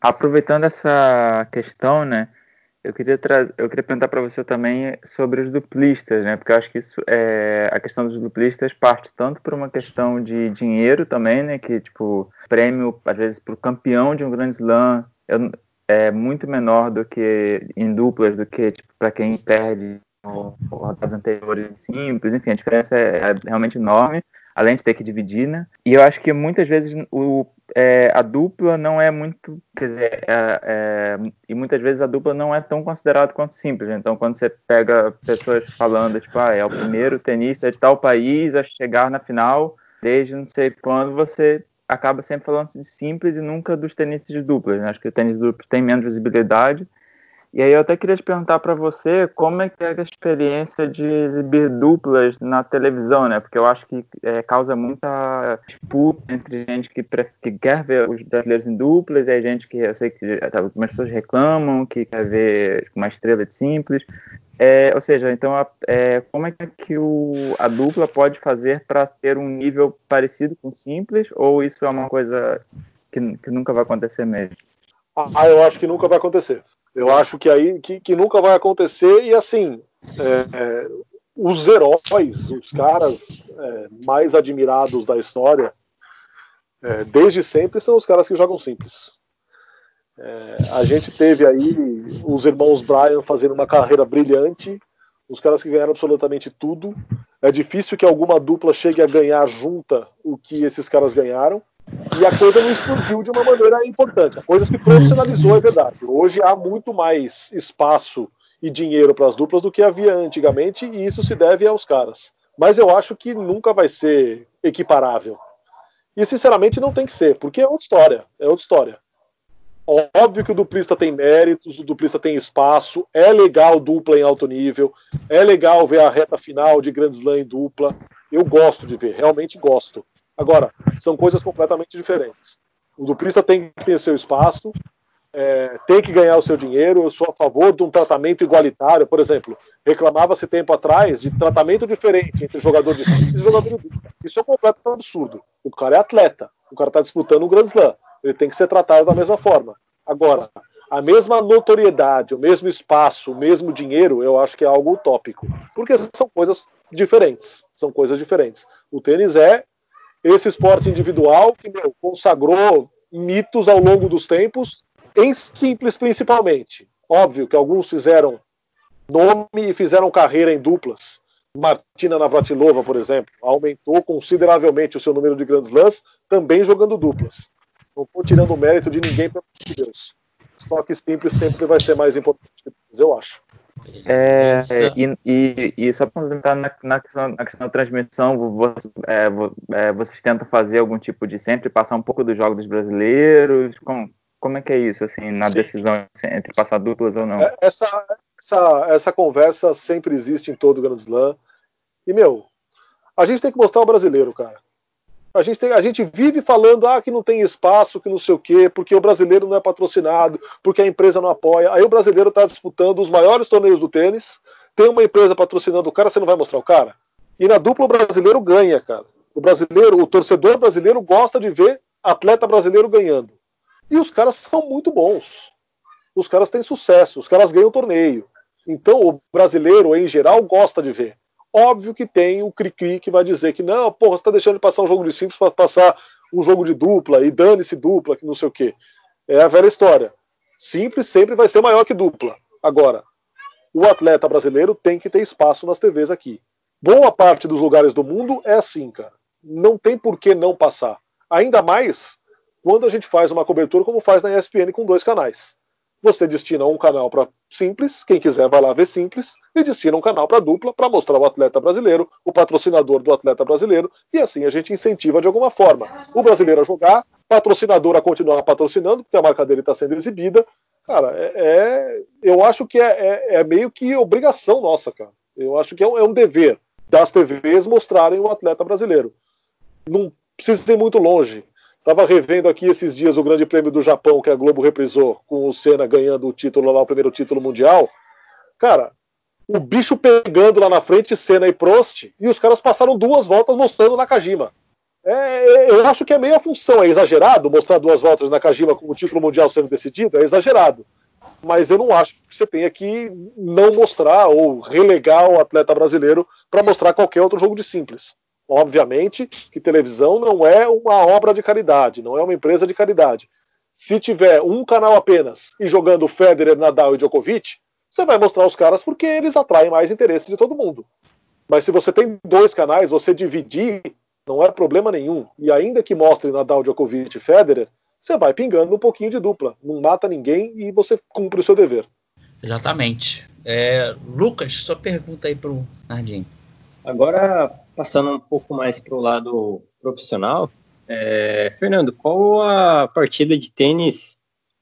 Aproveitando essa questão, né? Eu queria, eu queria perguntar para você também sobre os duplistas, né? Porque eu acho que isso é a questão dos duplistas parte tanto por uma questão de dinheiro também, né? Que tipo prêmio às vezes para o campeão de um grande slam é muito menor do que em duplas do que tipo, para quem perde rodadas anteriores simples. Enfim, a diferença é, é realmente enorme além de ter que dividir, né? E eu acho que muitas vezes o, é, a dupla não é muito, quer dizer, é, é, e muitas vezes a dupla não é tão considerada quanto simples. Então, quando você pega pessoas falando, tipo, ah, é o primeiro tenista de tal país a chegar na final, desde não sei quando, você acaba sempre falando de simples e nunca dos tenistas de duplas. Né? Acho que o tênis de duplas tem menos visibilidade e aí eu até queria te perguntar para você como é que é a experiência de exibir duplas na televisão, né? Porque eu acho que é, causa muita disputa entre gente que, que, quer ver os brasileiros em duplas e a gente que eu sei que tá, algumas pessoas reclamam que quer ver uma estrela de simples. É, ou seja, então é, como é que o, a dupla pode fazer para ter um nível parecido com simples ou isso é uma coisa que, que nunca vai acontecer mesmo? Ah, eu acho que nunca vai acontecer. Eu acho que aí que, que nunca vai acontecer e assim é, é, os heróis, os caras é, mais admirados da história, é, desde sempre são os caras que jogam simples. É, a gente teve aí os irmãos Bryan fazendo uma carreira brilhante, os caras que ganharam absolutamente tudo. É difícil que alguma dupla chegue a ganhar junta o que esses caras ganharam. E a coisa não explodiu de uma maneira importante. A coisa se profissionalizou, é verdade. Hoje há muito mais espaço e dinheiro para as duplas do que havia antigamente, e isso se deve aos caras. Mas eu acho que nunca vai ser equiparável. E sinceramente não tem que ser, porque é outra história. É outra história. Óbvio que o duplista tem méritos, o duplista tem espaço, é legal dupla em alto nível, é legal ver a reta final de Grand Slam em dupla. Eu gosto de ver, realmente gosto. Agora, são coisas completamente diferentes. O duplista tem que ter seu espaço, é, tem que ganhar o seu dinheiro. Eu sou a favor de um tratamento igualitário. Por exemplo, reclamava-se tempo atrás de tratamento diferente entre jogador de e jogador de. Isso é um completo absurdo. O cara é atleta, o cara está disputando um Grand Slam. Ele tem que ser tratado da mesma forma. Agora, a mesma notoriedade, o mesmo espaço, o mesmo dinheiro, eu acho que é algo utópico. Porque são coisas diferentes. São coisas diferentes. O tênis é esse esporte individual que meu, consagrou mitos ao longo dos tempos, em simples principalmente. Óbvio que alguns fizeram nome e fizeram carreira em duplas. Martina Navratilova, por exemplo, aumentou consideravelmente o seu número de grandes lãs, também jogando duplas. Não estou tirando o mérito de ninguém, pelo amor de Deus. Só que simples sempre vai ser mais importante eu acho. É, e, e, e, só para complementar na, na, na, questão da transmissão, você, é, é, vocês tentam fazer algum tipo de sempre passar um pouco do jogo dos brasileiros? Como, como é que é isso, assim, na Sim. decisão entre passar duplas ou não? É, essa, essa, essa conversa sempre existe em todo o Grand Slam. E, meu, a gente tem que mostrar o brasileiro, cara. A gente, tem, a gente vive falando ah, que não tem espaço, que não sei o quê, porque o brasileiro não é patrocinado, porque a empresa não apoia. Aí o brasileiro está disputando os maiores torneios do tênis, tem uma empresa patrocinando o cara, você não vai mostrar o cara? E na dupla o brasileiro ganha, cara. O brasileiro, o torcedor brasileiro gosta de ver atleta brasileiro ganhando. E os caras são muito bons. Os caras têm sucesso, os caras ganham torneio. Então o brasileiro, em geral, gosta de ver. Óbvio que tem o cri-cri que vai dizer que não, porra, você está deixando de passar um jogo de simples para passar um jogo de dupla e dane-se dupla, que não sei o quê. É a velha história. Simples sempre vai ser maior que dupla. Agora, o atleta brasileiro tem que ter espaço nas TVs aqui. Boa parte dos lugares do mundo é assim, cara. Não tem por que não passar. Ainda mais quando a gente faz uma cobertura como faz na ESPN com dois canais. Você destina um canal para simples, quem quiser vai lá ver simples, e destina um canal para dupla para mostrar o atleta brasileiro, o patrocinador do atleta brasileiro, e assim a gente incentiva de alguma forma o brasileiro a jogar, patrocinador a continuar patrocinando, porque a marca dele está sendo exibida. Cara, é, é, eu acho que é, é, é, meio que obrigação nossa, cara. Eu acho que é um, é um dever das TVs mostrarem o atleta brasileiro. Não precisa ir muito longe. Estava revendo aqui esses dias o Grande Prêmio do Japão que a Globo reprisou, com o Senna ganhando o título lá, o primeiro título mundial. Cara, o bicho pegando lá na frente, Senna e Prost, e os caras passaram duas voltas mostrando Nakajima. É, eu acho que é meio a função, é exagerado mostrar duas voltas na Nakajima com o título mundial sendo decidido, é exagerado. Mas eu não acho que você tenha que não mostrar ou relegar o atleta brasileiro para mostrar qualquer outro jogo de simples. Obviamente que televisão não é uma obra de caridade, não é uma empresa de caridade. Se tiver um canal apenas e jogando Federer, Nadal e Djokovic, você vai mostrar os caras porque eles atraem mais interesse de todo mundo. Mas se você tem dois canais, você dividir, não é problema nenhum. E ainda que mostre Nadal, Djokovic e Federer, você vai pingando um pouquinho de dupla. Não mata ninguém e você cumpre o seu dever. Exatamente. É, Lucas, sua pergunta aí pro Nardinho. Agora, passando um pouco mais para o lado profissional, é, Fernando, qual a partida de tênis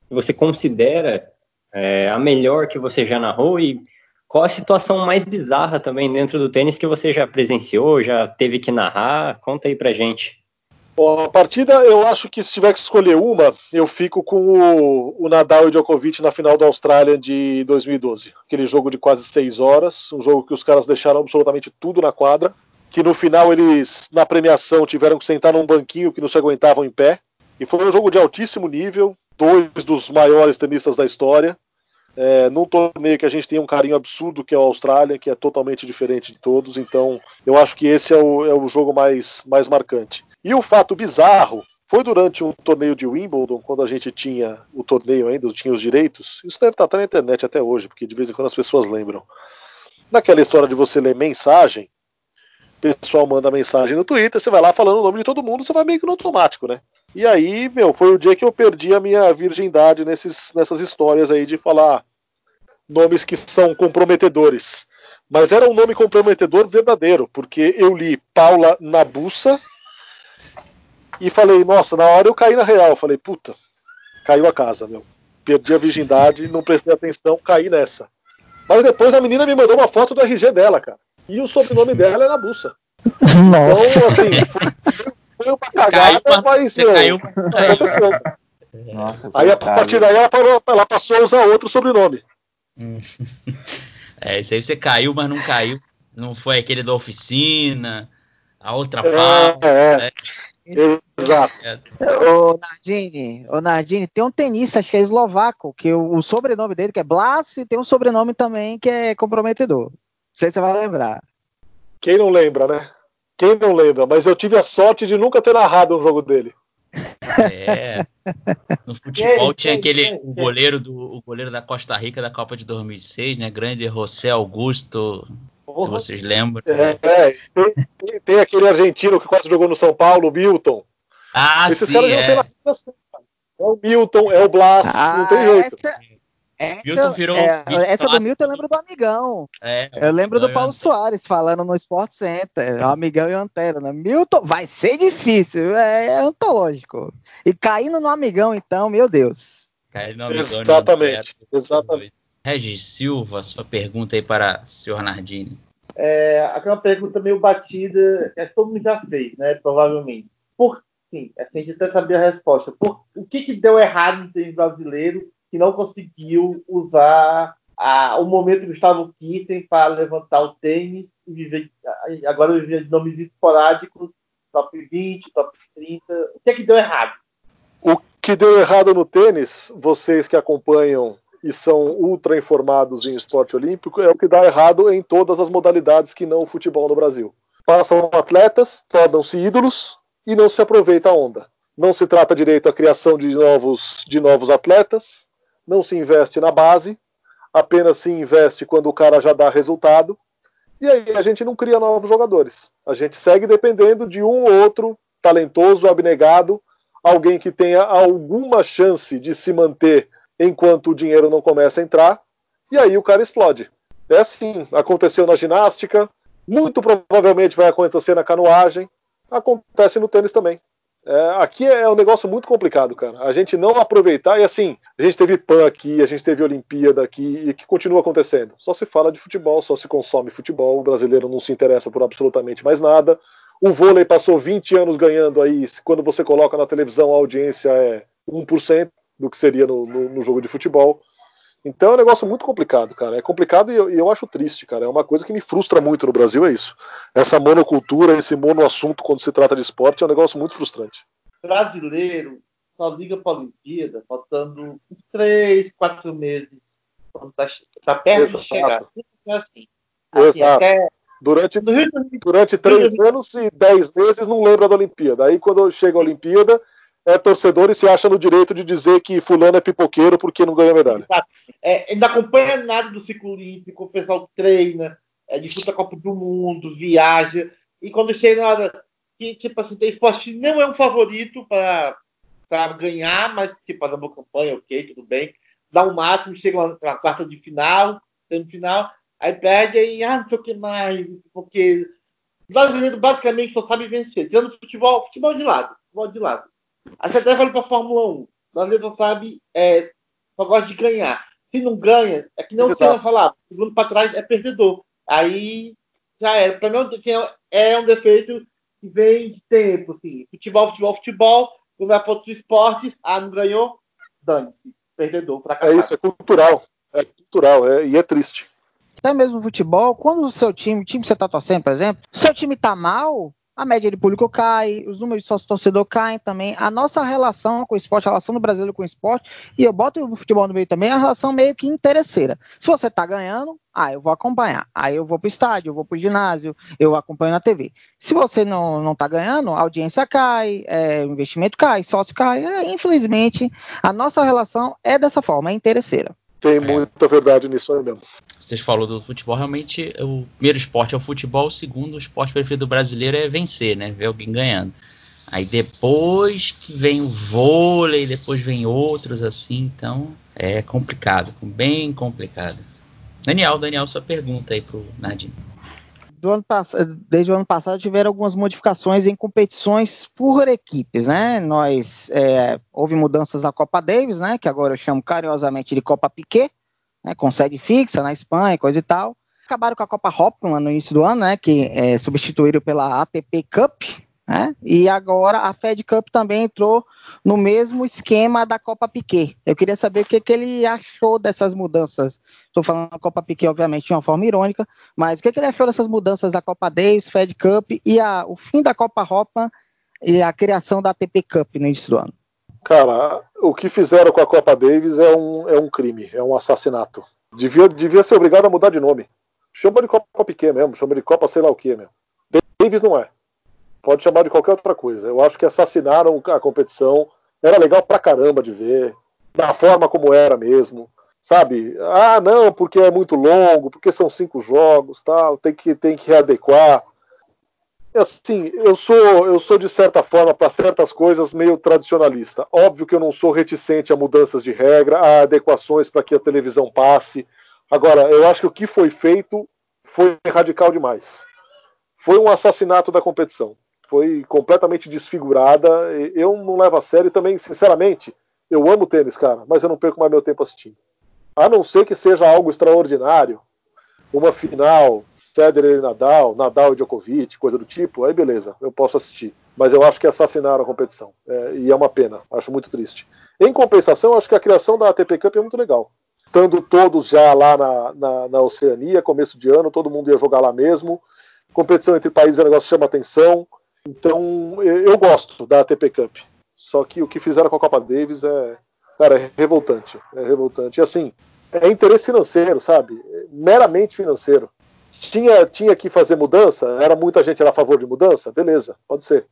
que você considera é, a melhor que você já narrou e qual a situação mais bizarra também dentro do tênis que você já presenciou, já teve que narrar? Conta aí pra gente. Bom, a partida, eu acho que se tiver que escolher uma, eu fico com o, o, Nadal e Djokovic na final da Austrália de 2012. Aquele jogo de quase seis horas, um jogo que os caras deixaram absolutamente tudo na quadra, que no final eles, na premiação, tiveram que sentar num banquinho que não se aguentavam em pé. E foi um jogo de altíssimo nível, dois dos maiores tenistas da história é, num torneio que a gente tem um carinho absurdo, que é o Austrália, que é totalmente diferente de todos. Então, eu acho que esse é o, é o jogo mais, mais marcante. E o fato bizarro foi durante um torneio de Wimbledon, quando a gente tinha o torneio ainda, tinha os direitos. Isso deve estar na internet até hoje, porque de vez em quando as pessoas lembram. Naquela história de você ler mensagem, o pessoal manda mensagem no Twitter, você vai lá falando o nome de todo mundo, você vai meio que no automático, né? E aí, meu, foi o dia que eu perdi a minha virgindade nesses, nessas histórias aí de falar nomes que são comprometedores. Mas era um nome comprometedor verdadeiro, porque eu li Paula Nabussa e falei, nossa, na hora eu caí na real. falei, puta, caiu a casa, meu. Perdi a virgindade, não prestei atenção, caí nessa. Mas depois a menina me mandou uma foto do RG dela, cara. E o sobrenome dela é Nabussa. Nossa. Então, assim, foi uma cagada, caiu, mas. Você caiu. Nossa, aí a partir daí ela, parou, ela, passou a usar outro sobrenome. É, isso aí você caiu, mas não caiu. Não foi aquele da oficina, a outra é, pau. É, né? Exato. Ô Nardini, ô Nardini, tem um tenista que é eslovaco, que o, o, sobrenome dele que é Blas e tem um sobrenome também que é comprometedor. Não sei se você vai lembrar. Quem não lembra, né? Quem não lembra? Mas eu tive a sorte de nunca ter narrado um jogo dele. É. No futebol tinha aquele o goleiro do o goleiro da Costa Rica da Copa de 2006, né? Grande José Augusto, se vocês lembram. É, é. Tem, tem, aquele argentino que quase jogou no São Paulo, o Milton. Ah, Esses sim, caras é. Assim, é o Milton, é o Blas, ah, não tem jeito. Essa, essa, Milton virou, é, essa do Milton eu lembro do amigão. É, eu lembro do Paulo Soares falando no Sport Center, o amigão e o Antero, né? Milton, vai ser difícil, é, é antológico. E caindo no amigão, então, meu Deus. Caindo no amigão. Exatamente, exatamente. Regis Silva, sua pergunta aí para o senhor Nardini. É, aqui é uma pergunta meio batida, que todo mundo já fez, né? Provavelmente. Por sim, a gente até sabia a resposta. Por, o que, que deu errado no tênis brasileiro que não conseguiu usar a, o momento do Gustavo Kirten para levantar o tênis e viver, agora viver de nomes esporádicos, top 20, top 30. O que é que deu errado? O que deu errado no tênis, vocês que acompanham e são ultra informados em esporte olímpico, é o que dá errado em todas as modalidades que não o futebol no Brasil. Passam atletas, tornam-se ídolos e não se aproveita a onda. Não se trata direito a criação de novos, de novos atletas, não se investe na base, apenas se investe quando o cara já dá resultado. E aí a gente não cria novos jogadores. A gente segue dependendo de um ou outro talentoso, abnegado, alguém que tenha alguma chance de se manter enquanto o dinheiro não começa a entrar, e aí o cara explode. É assim, aconteceu na ginástica, muito provavelmente vai acontecer na canoagem, acontece no tênis também. É, aqui é um negócio muito complicado, cara. A gente não aproveitar, e assim, a gente teve PAN aqui, a gente teve Olimpíada aqui, e que continua acontecendo. Só se fala de futebol, só se consome futebol, o brasileiro não se interessa por absolutamente mais nada. O vôlei passou 20 anos ganhando aí, quando você coloca na televisão a audiência é 1% do que seria no, no, no jogo de futebol. Então é um negócio muito complicado, cara. É complicado e eu, e eu, acho triste, cara. É uma coisa que me frustra muito no Brasil, é isso. Essa monocultura, esse monoassunto quando se trata de esporte é um negócio muito frustrante. Brasileiro só liga para a Olimpíada faltando três, quatro meses. Quando tá, tá perto Exato. de chegar. Assim. assim Exato. Até... Durante, durante três anos e dez meses não lembra da Olimpíada. Aí quando chega a Olimpíada é torcedor e se acha no direito de dizer que fulano é pipoqueiro porque não ganha medalha. É, não acompanha nada do ciclo olímpico, o pessoal treina, é, disputa a Copa do Mundo, viaja, e quando chega na hora que, tipo assim, tem esporte não é um favorito para ganhar, mas tipo, fazer uma campanha, ok, tudo bem. Dá um máximo, chega na quarta de final, semifinal, aí perde aí, ah, não sei o que mais, porque o brasileiro basicamente só sabe vencer, tirando futebol, futebol de lado, futebol de lado. Você até vai para a Fórmula 1, o brasileiro só sabe, é, só gosta de ganhar. Se não ganha, é que não o Senna falava, segundo para trás é perdedor. Aí já era. Para mim é, é um defeito que vem de tempo, assim. Futebol, futebol, futebol. Quando vai para outros esportes, ah, não ganhou, dane-se. Perdedor, fracassado. É isso, é cultural. É cultural, é, e é triste. Até mesmo futebol, quando o seu time, o time que você está torcendo, por exemplo, seu time está mal, a média de público cai, os números de sócio torcedor caem também. A nossa relação com o esporte, a relação do brasileiro com o esporte, e eu boto o futebol no meio também, a relação meio que interesseira. Se você tá ganhando, ah, eu vou acompanhar. Aí eu vou pro estádio, eu vou pro ginásio, eu acompanho na TV. Se você não, não tá ganhando, a audiência cai, é, o investimento cai, sócio cai. É, infelizmente, a nossa relação é dessa forma, é interesseira. Tem muita verdade nisso aí mesmo vocês falou do futebol, realmente o primeiro esporte é o futebol, o segundo o esporte preferido do brasileiro é vencer, né? Ver alguém ganhando. Aí depois que vem o vôlei, depois vem outros assim, então é complicado, bem complicado. Daniel, Daniel, sua pergunta aí pro Nardinho. Do ano desde o ano passado tiveram algumas modificações em competições por equipes, né? Nós é, houve mudanças na Copa Davis, né? Que agora eu chamo carinhosamente de Copa Piquet né, com sede fixa na Espanha, coisa e tal. Acabaram com a Copa Hopman no início do ano, né, que é, substituíram pela ATP Cup, né, e agora a Fed Cup também entrou no mesmo esquema da Copa Piquet. Eu queria saber o que, que ele achou dessas mudanças. Estou falando da Copa Piquet, obviamente, de uma forma irônica, mas o que, que ele achou dessas mudanças da Copa Davis, Fed Cup e a, o fim da Copa Hopman e a criação da ATP Cup no início do ano? Cara, o que fizeram com a Copa Davis é um, é um crime, é um assassinato. Devia, devia ser obrigado a mudar de nome. Chama de Copa Piquet mesmo, chama de Copa sei lá o que mesmo. Davis não é. Pode chamar de qualquer outra coisa. Eu acho que assassinaram a competição. Era legal pra caramba de ver. Da forma como era mesmo. Sabe? Ah, não, porque é muito longo, porque são cinco jogos, tal, tem que, tem que readequar. Assim, eu sou, eu sou de certa forma, para certas coisas, meio tradicionalista. Óbvio que eu não sou reticente a mudanças de regra, a adequações para que a televisão passe. Agora, eu acho que o que foi feito foi radical demais. Foi um assassinato da competição. Foi completamente desfigurada. Eu não levo a sério também, sinceramente, eu amo tênis, cara, mas eu não perco mais meu tempo assistindo. A não ser que seja algo extraordinário, uma final, Federer e Nadal, Nadal e Djokovic, coisa do tipo, aí beleza, eu posso assistir. Mas eu acho que assassinaram a competição. É, e é uma pena, acho muito triste. Em compensação, acho que a criação da ATP Cup é muito legal. Estando todos já lá na, na, na Oceania, começo de ano, todo mundo ia jogar lá mesmo. Competição entre países é um negócio que chama atenção. Então, eu gosto da ATP Cup. Só que o que fizeram com a Copa Davis é, cara, é revoltante. É revoltante. E assim, é interesse financeiro, sabe? Meramente financeiro. Tinha, tinha que fazer mudança? Era muita gente era a favor de mudança? Beleza, pode ser.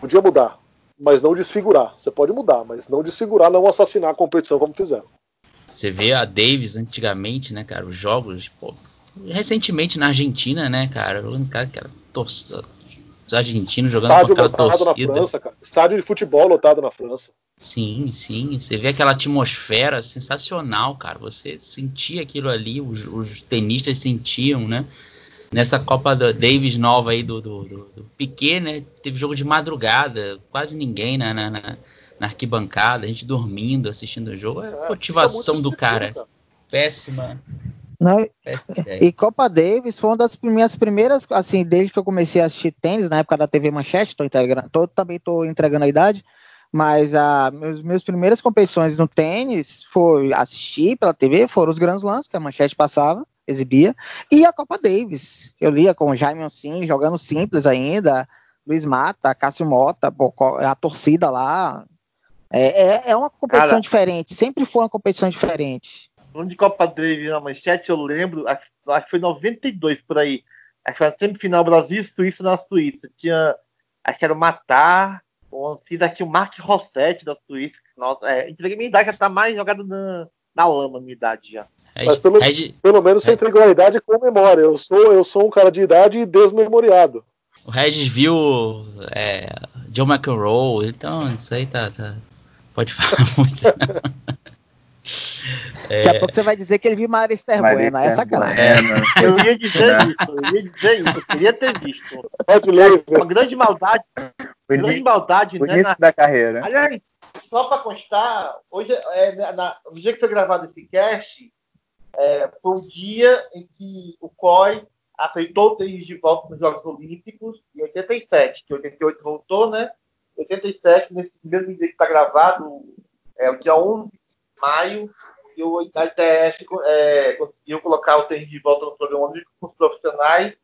Podia mudar, mas não desfigurar. Você pode mudar, mas não desfigurar, não assassinar a competição como fizeram. Você vê a Davis antigamente, né, cara, os jogos, pô, recentemente na Argentina, né, cara, o cara que era torcida, os argentinos jogando Estádio com aquela torcida. Na França, cara. Estádio de futebol lotado na França. Sim, sim. Você vê aquela atmosfera sensacional, cara. Você sentia aquilo ali, os, os tenistas sentiam, né? Nessa Copa da Davis nova aí do, do, do, do Piquet, né? Teve jogo de madrugada, quase ninguém na, na, na, arquibancada, a gente dormindo, assistindo o jogo. É a é, motivação do cara. cara. Péssima. Não, e Copa Davis foi uma das minhas primeiras, assim, desde que eu comecei a assistir tênis, na época da TV Manchete, tô tô, também estou entregando a idade, mas a, meus, minhas primeiras competições no tênis foi assistir pela TV, foram os Grands Slams, que a Manchete passava, exibia, e a Copa Davis. Eu lia com o Jaime Oncin, jogando simples ainda, Luiz Mata, Cássio Mota, a torcida lá. É, é, é uma competição Cara, diferente, sempre foi uma competição diferente. Falando de Copa Davis na manchete, eu lembro, acho, acho que foi 92 por aí. Acho que foi a semifinal Brasil e Suíça na Suíça. Tinha, acho que era o Matar, ou ainda tinha o Mark Rossetti da Suíça. Nossa, é, entreguei minha idade, já tá mais jogado na, na lama, minha idade já. Mas pelo, pelo menos você entregou a idade com memória. Eu sou, eu sou um cara de idade desmemoriado. O Regis viu é, John McEnroe, então isso aí tá. tá pode falar muito. Daqui a pouco você vai dizer que ele viu Marister Bueno, é sacanagem. É, eu ia dizer isso, eu ia dizer isso, eu queria ter visto. Uma grande maldade, uma grande maldade, o né? Na... da carreira. Aliás, só para constar, hoje, é, na, o dia que foi gravado esse cast, é, foi o dia em que o COI aceitou o tênis de volta nos Jogos Olímpicos, em 87, que 88 voltou, né? 87, nesse mesmo dia que está gravado, é o dia 11 maio, e o ITF é, conseguiu colocar o tênis de volta no programa olímpico com os profissionais,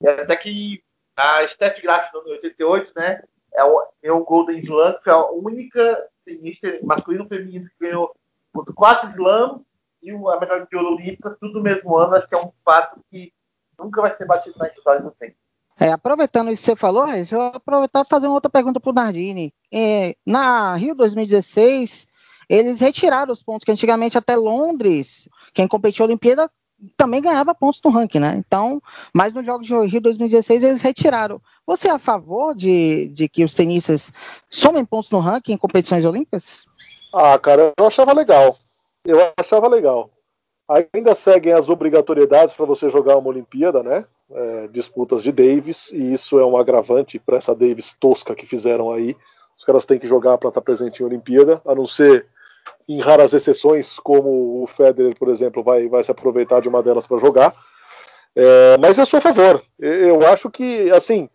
e até que a Steph Graf, no 88, né, é o, é o Golden Slam, que foi a única tenista masculino e feminino que ganhou os quatro slams e a medalha de ouro olímpica, tudo no mesmo ano, acho que é um fato que nunca vai ser batido na história do tempo. É, aproveitando isso que você falou, eu vou aproveitar e fazer uma outra pergunta para o Nardini. É, na Rio 2016, eles retiraram os pontos que antigamente até Londres, quem competiu a Olimpíada também ganhava pontos no ranking, né? Então, mas no Jogos de Rio 2016 eles retiraram. Você é a favor de, de que os tenistas somem pontos no ranking em competições olímpicas? Ah, cara, eu achava legal. Eu achava legal. Ainda seguem as obrigatoriedades para você jogar uma Olimpíada, né? É, disputas de Davis, e isso é um agravante para essa Davis tosca que fizeram aí. Os caras têm que jogar para estar tá presente em Olimpíada, a não ser em raras exceções, como o Federer, por exemplo, vai, vai se aproveitar de uma delas para jogar. É, mas sou a favor. Eu acho que, assim,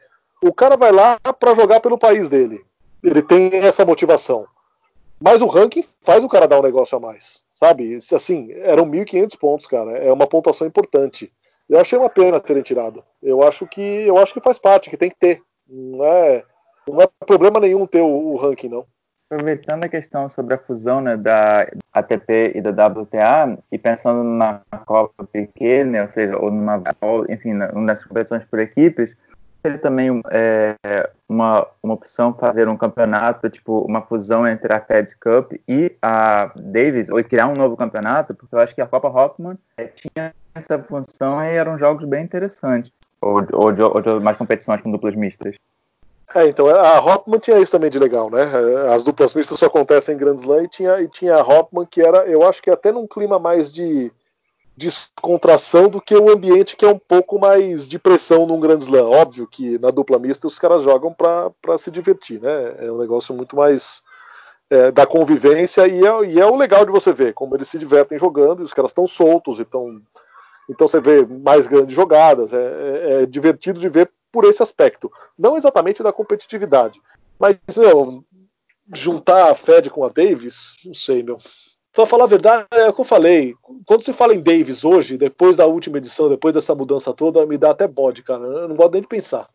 o cara vai lá para jogar pelo país dele. Ele tem essa motivação. Mas o ranking faz o cara dar um negócio a mais. Sabe? Assim, eram 1.500 pontos, cara. É uma pontuação importante. Eu achei uma pena terem tirado. Eu acho que eu acho que faz parte, que tem que ter. Não é, não é problema nenhum ter o, o ranking, não. Aproveitando a questão sobre a fusão né, da ATP e da WTA, e pensando na Copa pequena, né, ou seja, ou numa, enfim, nas competições por equipes, seria também é, uma, uma opção fazer um campeonato, tipo, uma fusão entre a Fed Cup e a Davis, ou criar um novo campeonato, porque eu acho que a Copa Hoffman é, tinha essa função e eram jogos bem interessantes, ou, ou, ou de mais competições com duplas mistas. É, então a Hopman tinha isso também de legal, né? As duplas mistas só acontecem em Grand Slam e tinha, e tinha a Hopman que era, eu acho que até num clima mais de descontração do que o ambiente que é um pouco mais de pressão num Grand Slam. Óbvio que na dupla mista os caras jogam para se divertir, né? É um negócio muito mais é, da convivência e é, e é, o legal de você ver como eles se divertem jogando e os caras estão soltos e estão. Então você vê mais grandes jogadas, é, é, é divertido de ver por esse aspecto. Não exatamente da competitividade. Mas, meu, juntar a Fed com a Davis, não sei, meu. Pra falar a verdade, é o que eu falei. Quando se fala em Davis hoje, depois da última edição, depois dessa mudança toda, me dá até bode, cara. Eu não gosto nem de pensar.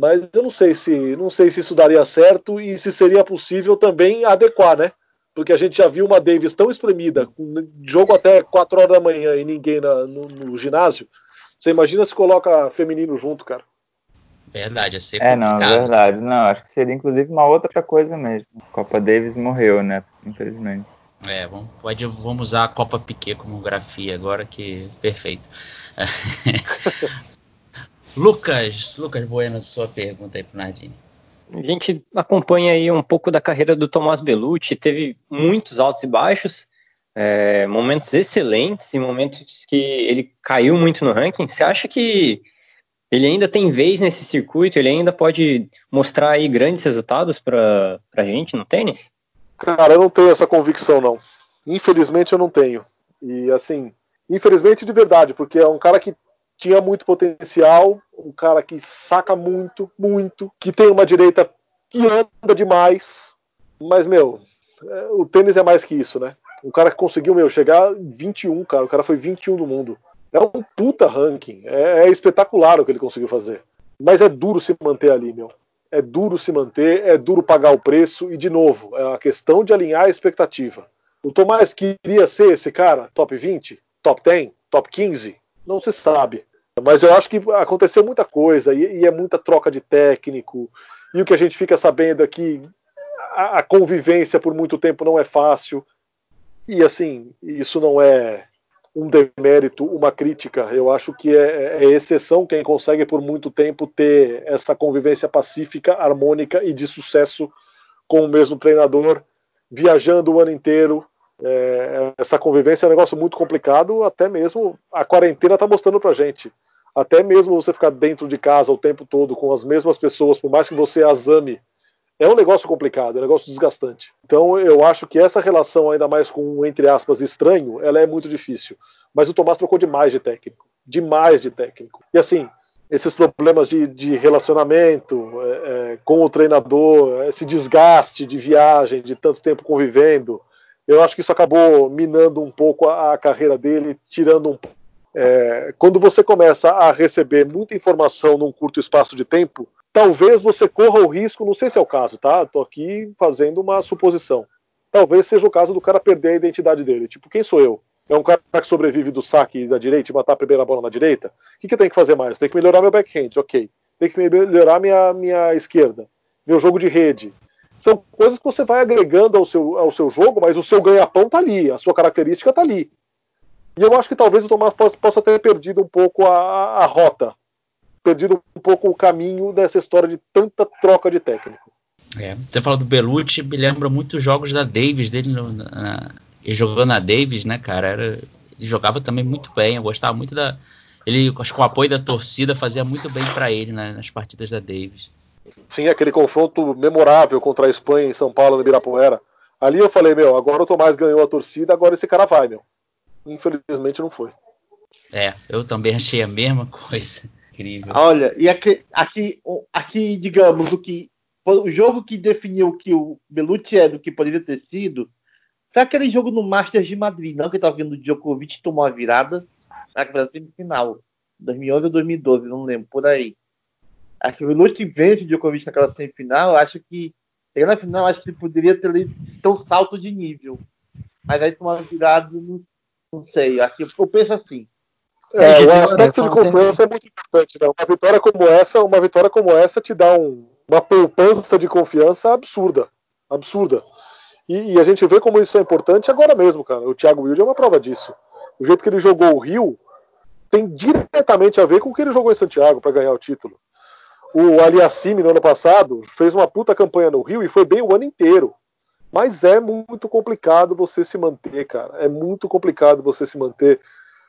Mas eu não sei se não sei se isso daria certo e se seria possível também adequar, né? Porque a gente já viu uma Davis tão espremida, com jogo até 4 horas da manhã e ninguém na, no, no ginásio. Você imagina se coloca feminino junto, cara. Verdade, ia ser É, não, verdade. Não, acho que seria inclusive uma outra coisa mesmo. Copa Davis morreu, né? Infelizmente. É, vamos, pode, vamos usar a Copa Piquet como grafia agora, que perfeito. Lucas, Lucas Bueno, sua pergunta aí pro Nardini. A gente acompanha aí um pouco da carreira do Tomás Bellucci, teve muitos altos e baixos, é, momentos excelentes e momentos que ele caiu muito no ranking. Você acha que ele ainda tem vez nesse circuito, ele ainda pode mostrar aí grandes resultados para a gente no tênis? Cara, eu não tenho essa convicção, não. Infelizmente eu não tenho. E assim, infelizmente de verdade, porque é um cara que tinha muito potencial, um cara que saca muito, muito, que tem uma direita que anda demais, mas, meu, é, o tênis é mais que isso, né? Um cara que conseguiu, meu, chegar 21, cara, o cara foi 21 do mundo. É um puta ranking. É, é, espetacular o que ele conseguiu fazer. Mas é duro se manter ali, meu. É duro se manter, é duro pagar o preço. E, de novo, é uma questão de alinhar a expectativa. O Tomás queria ser esse cara, top 20, top 10, top 15? Não se sabe. Mas eu acho que aconteceu muita coisa e, e é muita troca de técnico. E o que a gente fica sabendo é que a, a convivência por muito tempo não é fácil. E assim, isso não é um demérito, uma crítica. Eu acho que é, é, exceção quem consegue por muito tempo ter essa convivência pacífica, harmônica e de sucesso com o mesmo treinador, viajando o ano inteiro. É, essa convivência é um negócio muito complicado, até mesmo a quarentena está mostrando para gente. Até mesmo você ficar dentro de casa o tempo todo com as mesmas pessoas, por mais que você as ame é um negócio complicado, é um negócio desgastante. Então eu acho que essa relação, ainda mais com entre aspas, estranho, ela é muito difícil. Mas o Tomás trocou demais de técnico. Demais de técnico. E assim, esses problemas de, de relacionamento é, é, com o treinador, esse desgaste de viagem, de tanto tempo convivendo, eu acho que isso acabou minando um pouco a, a carreira dele, tirando um é, quando você começa a receber muita informação num curto espaço de tempo, talvez você corra o risco, não sei se é o caso, tá? Estou aqui fazendo uma suposição. Talvez seja o caso do cara perder a identidade dele. Tipo, quem sou eu? É um cara que sobrevive do saque da direita e matar a primeira bola na direita? O que, que eu tenho que fazer mais? Tenho que melhorar meu backhand, ok. Tenho que melhorar minha, minha esquerda, meu jogo de rede. São coisas que você vai agregando ao seu, ao seu jogo, mas o seu ganha-pão tá ali, a sua característica tá ali. E eu acho que talvez o Tomás possa ter perdido um pouco a, a rota perdido um pouco o caminho dessa história de tanta troca de técnico. É, você falou do Belucci, me lembra muito os jogos da Davis dele no, na, ele jogando na Davis, né, cara? Era, ele jogava também muito bem, eu gostava muito da. Ele, acho que com o apoio da torcida, fazia muito bem para ele né, nas partidas da Davis. Sim, aquele confronto memorável contra a Espanha em São Paulo, no Ibirapuera. Ali eu falei, meu, agora o Tomás ganhou a torcida, agora esse cara vai, meu. Infelizmente não foi. É, eu também achei a mesma coisa incrível. Olha, e aqui, aqui, aqui digamos, o que o jogo que definiu que o Belucci é do que poderia ter sido foi aquele jogo no Masters de Madrid, não que eu tava vendo o Djokovic tomou a virada na semifinal, 2011 ou 2012, não lembro, por aí. Acho que o Belucci vence o Djokovic naquela semifinal, acho que na final, acho que ele poderia ter um salto de nível. Mas aí tomou a virada, não, não sei, que eu penso assim, é, o aspecto de confiança é muito importante, né? Uma vitória como essa, uma vitória como essa te dá um, uma poupança de confiança absurda, absurda. E, e, a gente vê como isso é importante agora mesmo, cara. O Thiago Wilde é uma prova disso. O jeito que ele jogou o Rio tem diretamente a ver com o que ele jogou em Santiago para ganhar o título. O Aliassime no ano passado fez uma puta campanha no Rio e foi bem o ano inteiro. Mas é muito complicado você se manter, cara. É muito complicado você se manter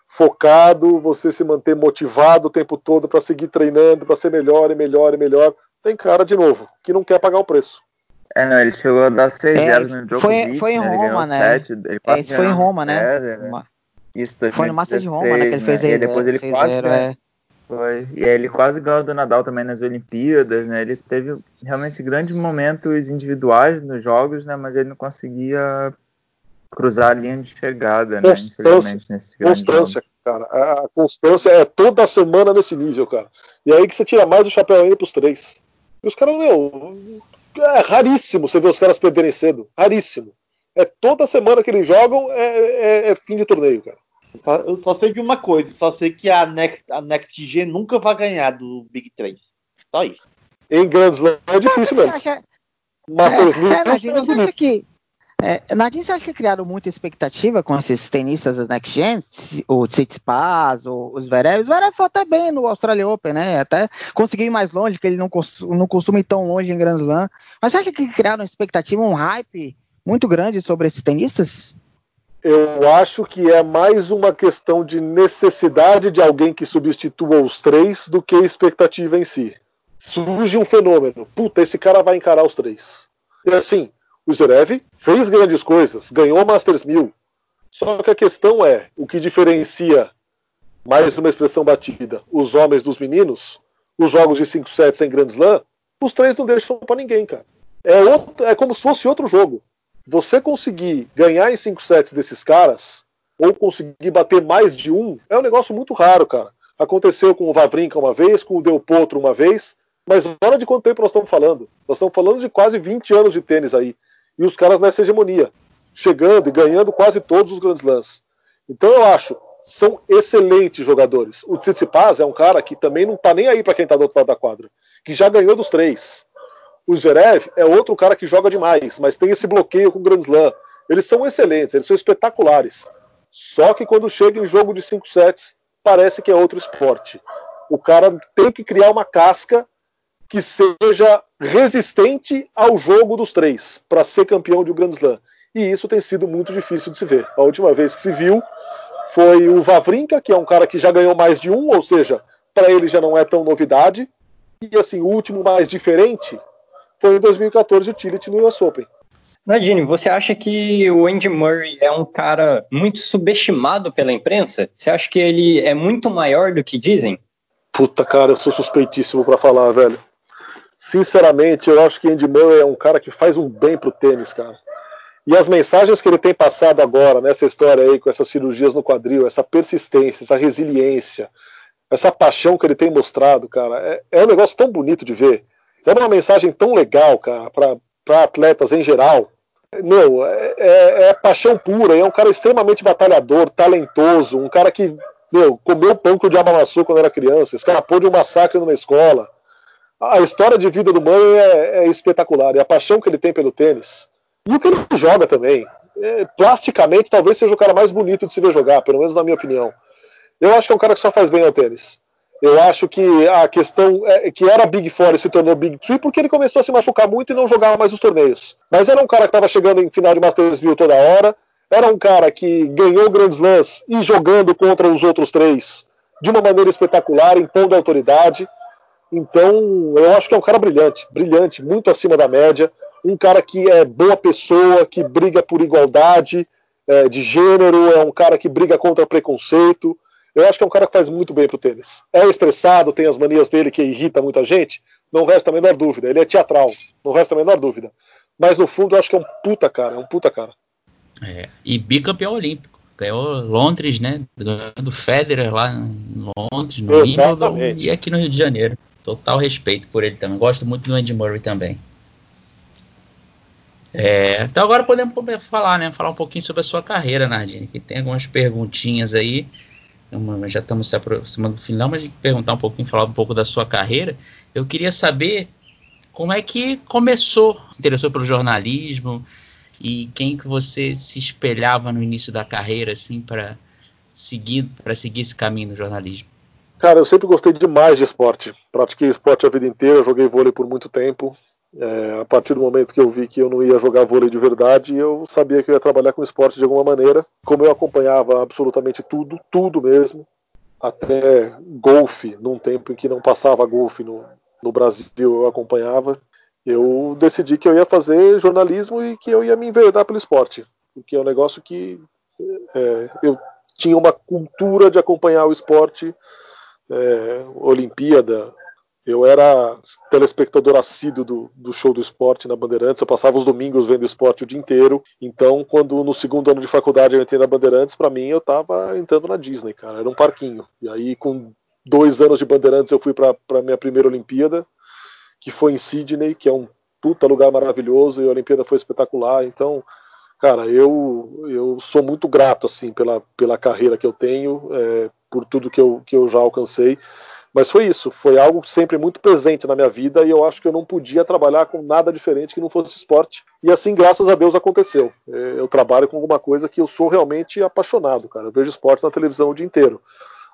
focado, você se manter motivado o tempo todo para seguir treinando, para ser melhor e melhor e melhor. Tem cara, de novo, que não quer pagar o preço. É, não, ele chegou a dar 6 é, no jogo. Foi, foi em Roma, né? 7, é, isso foi em Roma, né? 7, né? Isso, foi no Master de Roma, né? Que ele fez né? 6 E depois ele quase zero, é. Foi. E aí ele quase ganhou do Nadal também nas Olimpíadas, né? Ele teve realmente grandes momentos individuais nos jogos, né? Mas ele não conseguia cruzar a linha de chegada, né? Infelizmente, nesse Constância, cara. A constância é toda semana nesse nível, cara. E aí que você tira mais o chapéu ainda pros três. E os caras, meu, é raríssimo você ver os caras perderem cedo. Raríssimo. É toda semana que eles jogam é, é, é fim de torneio, cara. Eu só sei de uma coisa, só sei que a Next, a Next G nunca vai ganhar do Big 3. Só isso. Em Grand Slam é difícil mesmo. Masters é, é, é, é, é, Nadine, você acha que criaram muita expectativa com esses tenistas da Next Gen? O Tsitsipas, os Zverev. O Zverev foi até bem no Australia Open, né? Até conseguiu ir mais longe, que ele não, não costuma ir tão longe em Grand Slam. Mas você acha que criaram expectativa, um hype muito grande sobre esses tenistas? Eu acho que é mais uma questão de necessidade de alguém que substitua os três do que expectativa em si. Surge um fenômeno. Puta, esse cara vai encarar os três. E assim, o Zverev fez grandes coisas, ganhou Masters 1000. Só que a questão é, o que diferencia, mais uma expressão batida, os homens dos meninos, os jogos de 5 sets em Grand Slam, os três não deixam para ninguém, cara. É, outro, é como se fosse outro jogo. Você conseguir ganhar em 5 sets desses caras, ou conseguir bater mais de um, é um negócio muito raro, cara. Aconteceu com o Vavrinka uma vez, com o Del Potro uma vez, mas olha de quanto tempo nós estamos falando. Nós estamos falando de quase 20 anos de tênis aí e os caras nessa hegemonia, chegando e ganhando quase todos os grandes lances. Então eu acho, são excelentes jogadores. O Tsitsipas é um cara que também não está nem aí para quem está do outro lado da quadra, que já ganhou dos três. O Zverev é outro cara que joga demais, mas tem esse bloqueio com o Grand Slam. Eles são excelentes, eles são espetaculares. Só que quando chega em jogo de 5 sets, parece que é outro esporte. O cara tem que criar uma casca que seja resistente ao jogo dos três para ser campeão de um Grand Slam. E isso tem sido muito difícil de se ver. A última vez que se viu foi o Vavrinka, que é um cara que já ganhou mais de um, ou seja, para ele já não é tão novidade. E assim, o último mais diferente foi em 2014 o Tillit no US Open. Nadine, você acha que o Andy Murray é um cara muito subestimado pela imprensa? Você acha que ele é muito maior do que dizem? Puta, cara, eu sou suspeitíssimo para falar, velho. Sinceramente, eu acho que Andy Murray é um cara que faz um bem pro tênis, cara. E as mensagens que ele tem passado agora nessa história aí, com essas cirurgias no quadril, essa persistência, essa resiliência, essa paixão que ele tem mostrado, cara, é, é um negócio tão bonito de ver. É uma mensagem tão legal, cara, para atletas em geral. Meu, é, é, é, paixão pura. É um cara extremamente batalhador, talentoso, um cara que, meu, comeu pão que o diabo amassou quando era criança, escapou de um massacre numa escola. A história de vida do Murray é, é espetacular. E a paixão que ele tem pelo tênis. E o que ele joga também. É, plasticamente, talvez seja o cara mais bonito de se ver jogar, pelo menos na minha opinião. Eu acho que é um cara que só faz bem ao tênis. Eu acho que a questão é que era Big Four e se tornou Big Three porque ele começou a se machucar muito e não jogava mais os torneios. Mas era um cara que estava chegando em final de Masters 1000 toda hora. Era um cara que ganhou Grand Slams e jogando contra os outros três de uma maneira espetacular, impondo autoridade. Então, eu acho que é um cara brilhante, brilhante, muito acima da média. Um cara que é boa pessoa, que briga por igualdade é, de gênero, é um cara que briga contra preconceito. Eu acho que é um cara que faz muito bem pro tênis. É estressado, tem as manias dele que irrita muita gente, não resta a menor dúvida. Ele é teatral, não resta a menor dúvida. Mas no fundo eu acho que é um puta cara, é um puta cara. É, e bicampeão olímpico. Ganhou Londres, né? Ganhando Federer lá em Londres, no Wimbledon e aqui no Rio de Janeiro. Total respeito por ele também. Gosto muito do Andy Murray também. É, então agora podemos falar, né? Falar um pouquinho sobre a sua carreira, Nardini, que tem algumas perguntinhas aí já estamos se aproximando do final, mas perguntar um pouquinho, falar um pouco da sua carreira. Eu queria saber como é que começou, se interessou pelo jornalismo e quem que você se espelhava no início da carreira, assim, para seguir, para seguir esse caminho no jornalismo. Cara, eu sempre gostei demais de esporte. Pratiquei esporte a vida inteira, joguei vôlei por muito tempo. É, a partir do momento que eu vi que eu não ia jogar vôlei de verdade, eu sabia que eu ia trabalhar com esporte de alguma maneira. Como eu acompanhava absolutamente tudo, tudo mesmo, até golfe, num tempo em que não passava golfe no, no Brasil, eu acompanhava. Eu decidi que eu ia fazer jornalismo e que eu ia me enveredar pelo esporte, porque é um negócio que é, eu tinha uma cultura de acompanhar o esporte, é, Olimpíada, eu era telespectador assíduo do, do, show do esporte na Bandeirantes. Eu passava os domingos vendo esporte o dia inteiro. Então, quando no segundo ano de faculdade eu entrei na Bandeirantes, para mim eu tava entrando na Disney, cara. Era um parquinho. E aí, com dois anos de Bandeirantes, eu fui para minha primeira Olimpíada, que foi em Sydney, que é um puta lugar maravilhoso. E a Olimpíada foi espetacular. Então, cara, eu, eu sou muito grato assim pela, pela carreira que eu tenho, é, por tudo que eu, que eu já alcancei. Mas foi isso, foi algo sempre muito presente na minha vida e eu acho que eu não podia trabalhar com nada diferente que não fosse esporte. E assim, graças a Deus, aconteceu. É, eu trabalho com alguma coisa que eu sou realmente apaixonado, cara. Eu vejo esporte na televisão o dia inteiro.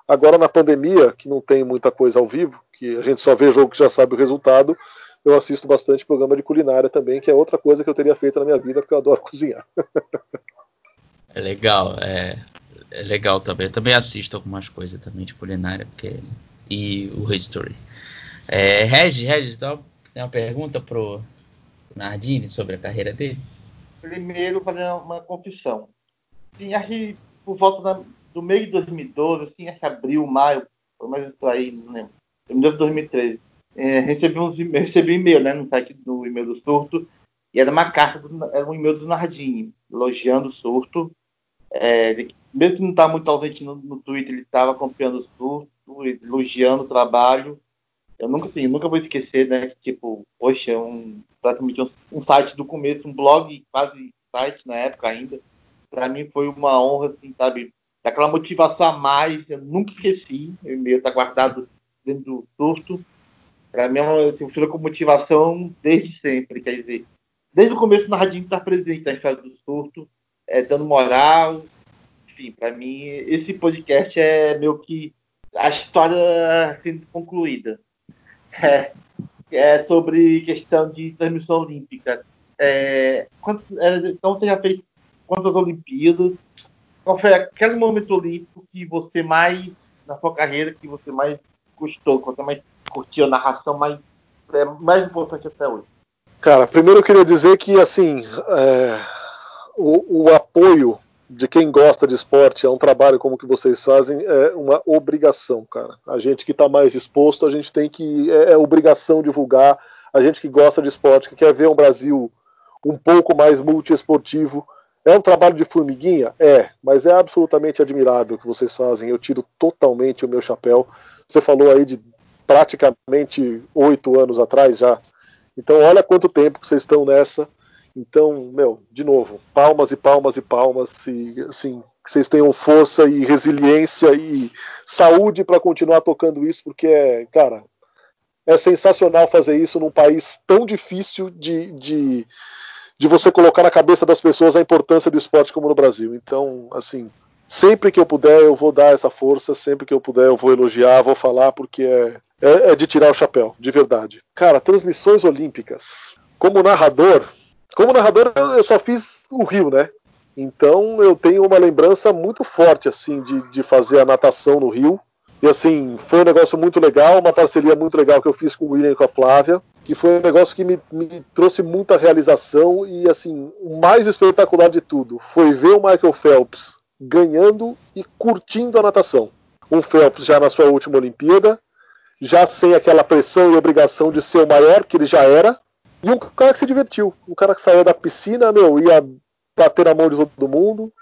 Agora, na pandemia, que não tem muita coisa ao vivo, que a gente só vê jogo que já sabe o resultado, eu assisto bastante programa de culinária também, que é outra coisa que eu teria feito na minha vida, porque eu adoro cozinhar. é legal, é, é legal também. Eu também assisto algumas coisas também de culinária, porque e o History. É, Regis, Regis, tem uma pergunta pro Nardini sobre a carreira dele? Primeiro, fazer uma confissão. Sim, acho que por volta da, do meio de 2012, assim, acho que abril, maio, pelo menos isso aí, não lembro. Em 2013. É, recebi, uns, recebi um e-mail né, no site do e-mail do Surto, e era uma carta, do, era um e-mail do Nardini, elogiando o Surto. É, mesmo que não está muito ausente no, no Twitter, ele estava acompanhando o Surto, elogiando o trabalho. Eu nunca, assim, nunca vou esquecer, né? Que, tipo, poxa, é um, praticamente um, um, site do começo, um blog quase site na época ainda. Para mim foi uma honra, assim, sabe? Daquela motivação a mais, eu nunca esqueci. O e-mail tá guardado dentro do surto. Para mim, é assim, funciona com motivação desde sempre, quer dizer, desde o começo na Radinho estar presente na história do surto, é, dando moral, enfim, para mim esse podcast é meio que a história sendo concluída. É, é sobre questão de transmissão olímpica. É, é, então você já fez quantas Olimpíadas? Qual foi aquele momento olímpico que você mais, na sua carreira, que você mais gostou, que você mais curtiu a narração mais, é, mais importante até hoje? Cara, primeiro eu queria dizer que assim é, o, o, apoio de quem gosta de esporte a um trabalho como o que vocês fazem é uma obrigação, cara. A gente que está mais exposto, a gente tem que é, é obrigação divulgar. A gente que gosta de esporte, que quer ver um Brasil um pouco mais multiesportivo, é um trabalho de formiguinha? É, mas é absolutamente admirável o que vocês fazem. Eu tiro totalmente o meu chapéu. Você falou aí de praticamente oito anos atrás já. Então, olha quanto tempo que vocês estão nessa. Então, meu, de novo, palmas e palmas e palmas. E, assim, que vocês tenham força e resiliência e saúde para continuar tocando isso, porque é, cara, é sensacional fazer isso num país tão difícil de, de de você colocar na cabeça das pessoas a importância do esporte como no Brasil. Então, assim, sempre que eu puder, eu vou dar essa força, sempre que eu puder, eu vou elogiar, vou falar, porque é, é, é de tirar o chapéu, de verdade. Cara, transmissões olímpicas. Como narrador, como narrador eu só fiz o Rio, né? Então eu tenho uma lembrança muito forte assim de, de fazer a natação no Rio. E assim, foi um negócio muito legal, uma parceria muito legal que eu fiz com o William e com a Flávia que foi um negócio que me, me, trouxe muita realização e assim o mais espetacular de tudo foi ver o Michael Phelps ganhando e curtindo a natação. Um Phelps já na sua última Olimpíada, já sem aquela pressão e obrigação de ser o maior que ele já era, e um cara que se divertiu, um cara que saiu da piscina, meu, ia bater na mão de todo mundo,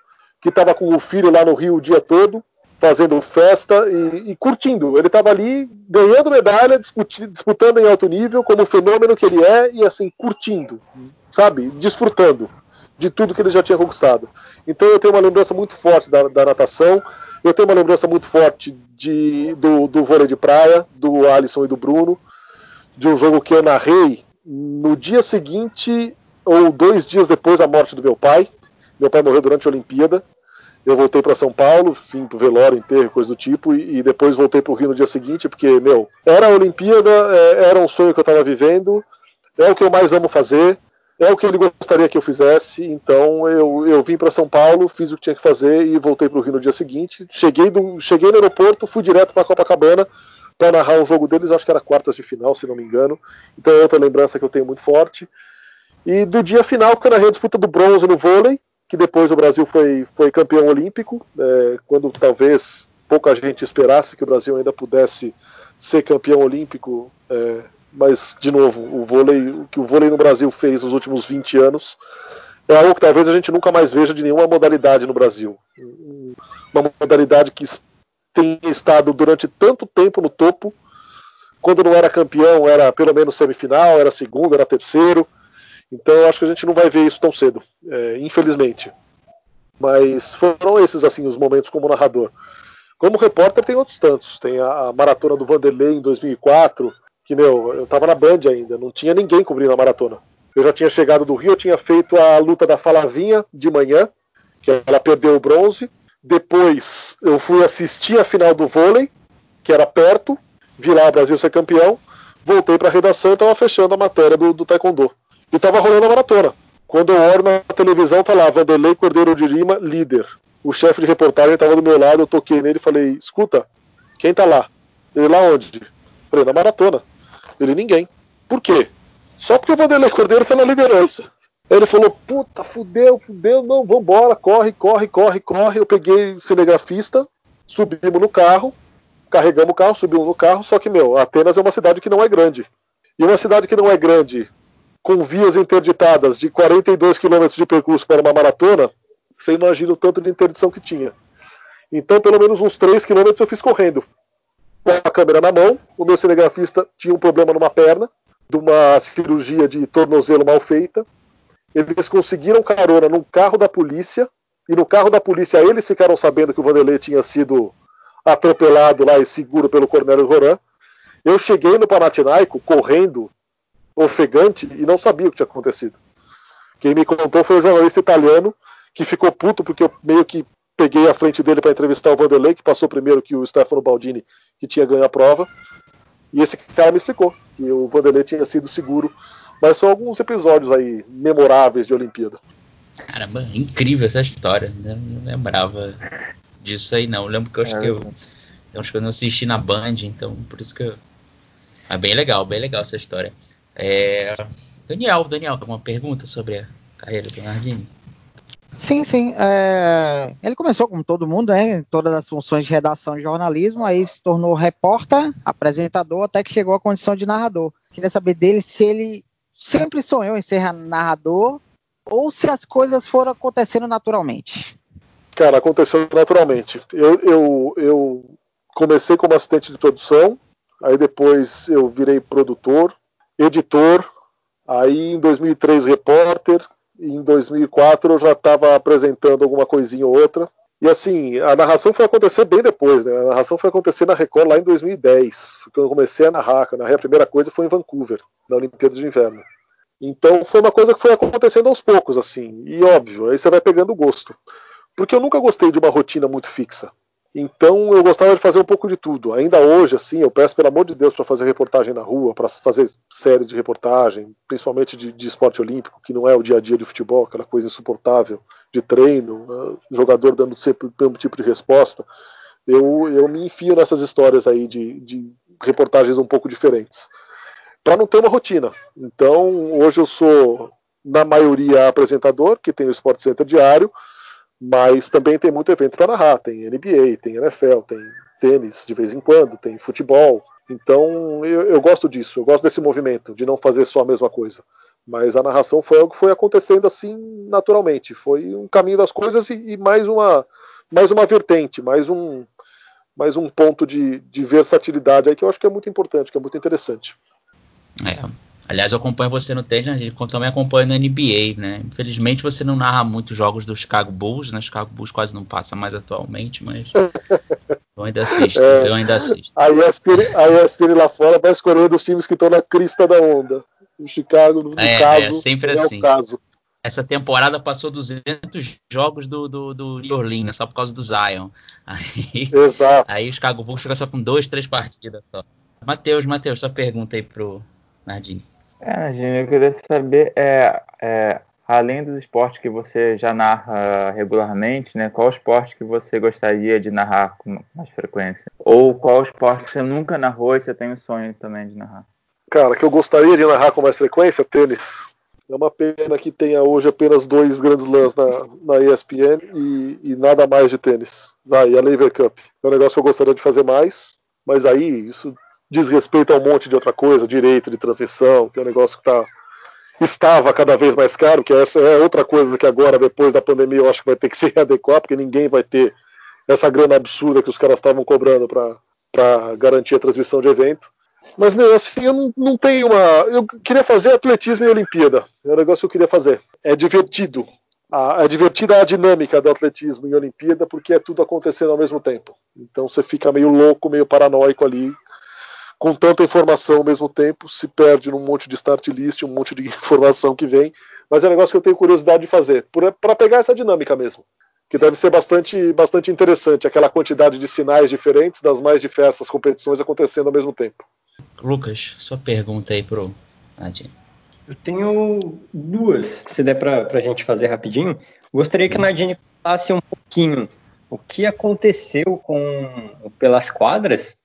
que estava com o filho lá no Rio o dia todo, fazendo festa e, e curtindo. Ele estava ali ganhando medalha, disputando em alto nível, como fenômeno que ele é, e assim, curtindo, sabe? Desfrutando de tudo que ele já tinha conquistado. Então eu tenho uma lembrança muito forte da, da natação, eu tenho uma lembrança muito forte de, do, do vôlei de praia, do Alisson e do Bruno, de um jogo que eu narrei no dia seguinte ou dois dias depois da morte do meu pai. Meu pai morreu durante a Olimpíada eu voltei para São Paulo, fim pro velório, enterro, coisa do tipo, e, e depois voltei para o Rio no dia seguinte, porque, meu, era a Olimpíada, é, era um sonho que eu estava vivendo, é o que eu mais amo fazer, é o que ele gostaria que eu fizesse, então eu, eu vim para São Paulo, fiz o que tinha que fazer e voltei para o Rio no dia seguinte. Cheguei, do, cheguei no aeroporto, fui direto para Copacabana para narrar um jogo deles, acho que era quartas de final, se não me engano. Então é outra lembrança que eu tenho muito forte. E do dia final, que eu narrei a disputa do bronze no vôlei, que depois o Brasil foi, foi campeão olímpico, é, quando talvez pouca gente esperasse que o Brasil ainda pudesse ser campeão olímpico, é, mas de novo, o vôlei, o que o vôlei no Brasil fez nos últimos 20 anos é algo que talvez a gente nunca mais veja de nenhuma modalidade no Brasil. Uma modalidade que tem estado durante tanto tempo no topo, quando não era campeão, era pelo menos semifinal, era segundo, era terceiro. Então eu acho que a gente não vai ver isso tão cedo, é, infelizmente. Mas foram esses assim os momentos como narrador. Como repórter tem outros tantos. Tem a, a maratona do Vanderlei em 2004, que meu, eu estava na Band ainda, não tinha ninguém cobrindo a maratona. Eu já tinha chegado do Rio, eu tinha feito a luta da Falavinha de manhã, que ela perdeu o bronze. Depois eu fui assistir a final do vôlei, que era perto, vi lá o Brasil ser campeão. Voltei para a redação e estava fechando a matéria do, do Taekwondo. E tava rolando a maratona. Quando eu olho na televisão, tá lá, Vanderlei Cordeiro de Lima, líder. O chefe de reportagem estava do meu lado, eu toquei nele e falei, escuta, quem tá lá? Ele lá onde? Falei, na maratona. Ele, ninguém. Por quê? Só porque o Vanderlei Cordeiro tá na liderança. Ele falou, puta, fudeu, fudeu, não, vambora, corre, corre, corre, corre. Eu peguei o cinegrafista, subimos no carro, carregamos o carro, subimos no carro, só que, meu, Atenas é uma cidade que não é grande. E uma cidade que não é grande com vias interditadas de 42 km de percurso para uma maratona, você imagina o tanto de interdição que tinha. Então, pelo menos uns 3 km eu fiz correndo. Com a câmera na mão, o meu cinegrafista tinha um problema numa perna, de uma cirurgia de tornozelo mal feita. Eles conseguiram carona num carro da polícia, e no carro da polícia eles ficaram sabendo que o Vanderlei tinha sido atropelado lá e seguro pelo Cornélio Roran. Eu cheguei no Panathinaiko correndo ofegante e não sabia o que tinha acontecido. Quem me contou foi o jornalista italiano que ficou puto porque eu meio que peguei a frente dele para entrevistar o Vanderlei, que passou primeiro que o Stefano Baldini, que tinha ganho a prova. E esse cara me explicou que o Vanderlei tinha sido seguro. Mas são alguns episódios aí memoráveis de Olimpíada. Caramba, incrível essa história. Não, não lembrava disso aí, não. Eu lembro que eu acho é, que eu, eu acho que eu não assisti na Band, então por isso que eu. É bem legal, bem legal essa história. É... Daniel, Daniel, alguma pergunta sobre a carreira do Nardini? Sim, sim. É... Ele começou, como todo mundo, né, em todas as funções de redação e jornalismo, aí se tornou repórter, apresentador, até que chegou à condição de narrador. Queria saber dele se ele sempre sonhou em ser narrador ou se as coisas foram acontecendo naturalmente. Cara, aconteceu naturalmente. Eu, eu, eu comecei como assistente de produção, aí depois eu virei produtor, editor, aí em 2003 repórter, e em 2004 eu já estava apresentando alguma coisinha ou outra. E assim, a narração foi acontecer bem depois, né? A narração foi acontecer na Record lá em 2010. Foi quando eu comecei a narrar. Eu narrei a primeira coisa foi em Vancouver, na Olimpíada de Inverno. Então foi uma coisa que foi acontecendo aos poucos, assim. E óbvio, aí você vai pegando gosto. Porque eu nunca gostei de uma rotina muito fixa. Então eu gostava de fazer um pouco de tudo. Ainda hoje, assim, eu peço pelo amor de Deus para fazer reportagem na rua, para fazer série de reportagem, principalmente de, de, esporte olímpico, que não é o dia a dia de futebol, aquela coisa insuportável de treino, uh, jogador dando sempre o mesmo tipo de resposta. Eu, eu me enfio nessas histórias aí de, de reportagens um pouco diferentes, para não ter uma rotina. Então hoje eu sou, na maioria, apresentador, que tem o Sport Center diário mas também tem muito evento para narrar. Tem NBA, tem NFL, tem tênis de vez em quando, tem futebol. Então eu, eu, gosto disso, eu gosto desse movimento, de não fazer só a mesma coisa. Mas a narração foi algo que foi acontecendo assim naturalmente. Foi um caminho das coisas e, e mais, uma, mais uma vertente, mais um, mais um ponto de, de versatilidade aí que eu acho que é muito importante, que é muito interessante. É, Aliás, eu acompanho você no tênis, a gente também acompanha na NBA, né? Infelizmente você não narra muitos jogos do Chicago Bulls, né? Chicago Bulls quase não passa mais atualmente, mas eu ainda assisto, é, eu ainda assisto. A ESPN, a ESPN lá fora vai escolhendo os times que estão na crista da onda. O Chicago, no é, caso, é sempre é assim. o caso. Essa temporada passou 200 jogos do, do, do New Orleans, né? só por causa do Zion. Aí, Exato. aí o Chicago Bulls fica só com dois, três partidas só. Matheus, Matheus, sua pergunta aí pro Nardini. É, eu queria saber, é, é, além dos esportes que você já narra regularmente, né, qual esporte que você gostaria de narrar com mais frequência? Ou qual esporte que você nunca narrou e você tem o sonho também de narrar? Cara, que eu gostaria de narrar com mais frequência, tênis. É uma pena que tenha hoje apenas dois grandes lãs na, na ESPN e, e, nada mais de tênis. E a Lever Cup. É um negócio que eu gostaria de fazer mais, mas aí isso diz respeito a um monte de outra coisa, direito de transmissão, que é um negócio que tá, estava cada vez mais caro, que essa é outra coisa que agora, depois da pandemia, eu acho que vai ter que se readequar, porque ninguém vai ter essa grana absurda que os caras estavam cobrando para garantir a transmissão de evento. Mas, meu, assim, eu não, não tenho uma. Eu queria fazer atletismo e Olimpíada. É um negócio que eu queria fazer. É divertido. A, é divertida a dinâmica do atletismo e Olimpíada, porque é tudo acontecendo ao mesmo tempo. Então você fica meio louco, meio paranoico ali, com tanta informação ao mesmo tempo, se perde num monte de start list, um monte de informação que vem. Mas é um negócio que eu tenho curiosidade de fazer, para pegar essa dinâmica mesmo. Que deve ser bastante, bastante interessante, aquela quantidade de sinais diferentes das mais diversas competições acontecendo ao mesmo tempo. Lucas, sua pergunta aí pro Nadine. Eu tenho duas, se der para a gente fazer rapidinho. Gostaria que a Nadine falasse um pouquinho o que aconteceu com pelas quadras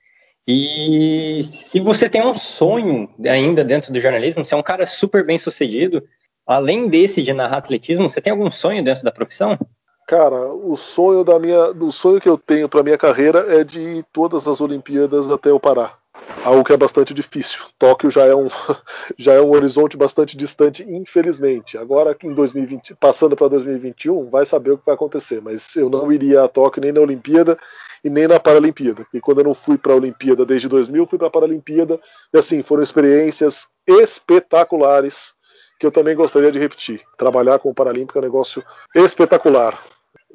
e se você tem um sonho ainda dentro do jornalismo, você é um cara super bem sucedido, além desse de narrar atletismo, você tem algum sonho dentro da profissão? Cara, o sonho da minha, o sonho que eu tenho para minha carreira é de ir todas as Olimpíadas até o Pará. Algo que é bastante difícil. Tóquio já é um já é um horizonte bastante distante, infelizmente. Agora em 2020, passando para 2021, vai saber o que vai acontecer, mas eu não iria a Tóquio nem na Olimpíada e nem na Paralimpíada. E quando eu não fui para a Olimpíada desde 2000, fui para a Paralimpíada. E assim, foram experiências espetaculares que eu também gostaria de repetir. Trabalhar com o Paralímpico é um negócio espetacular.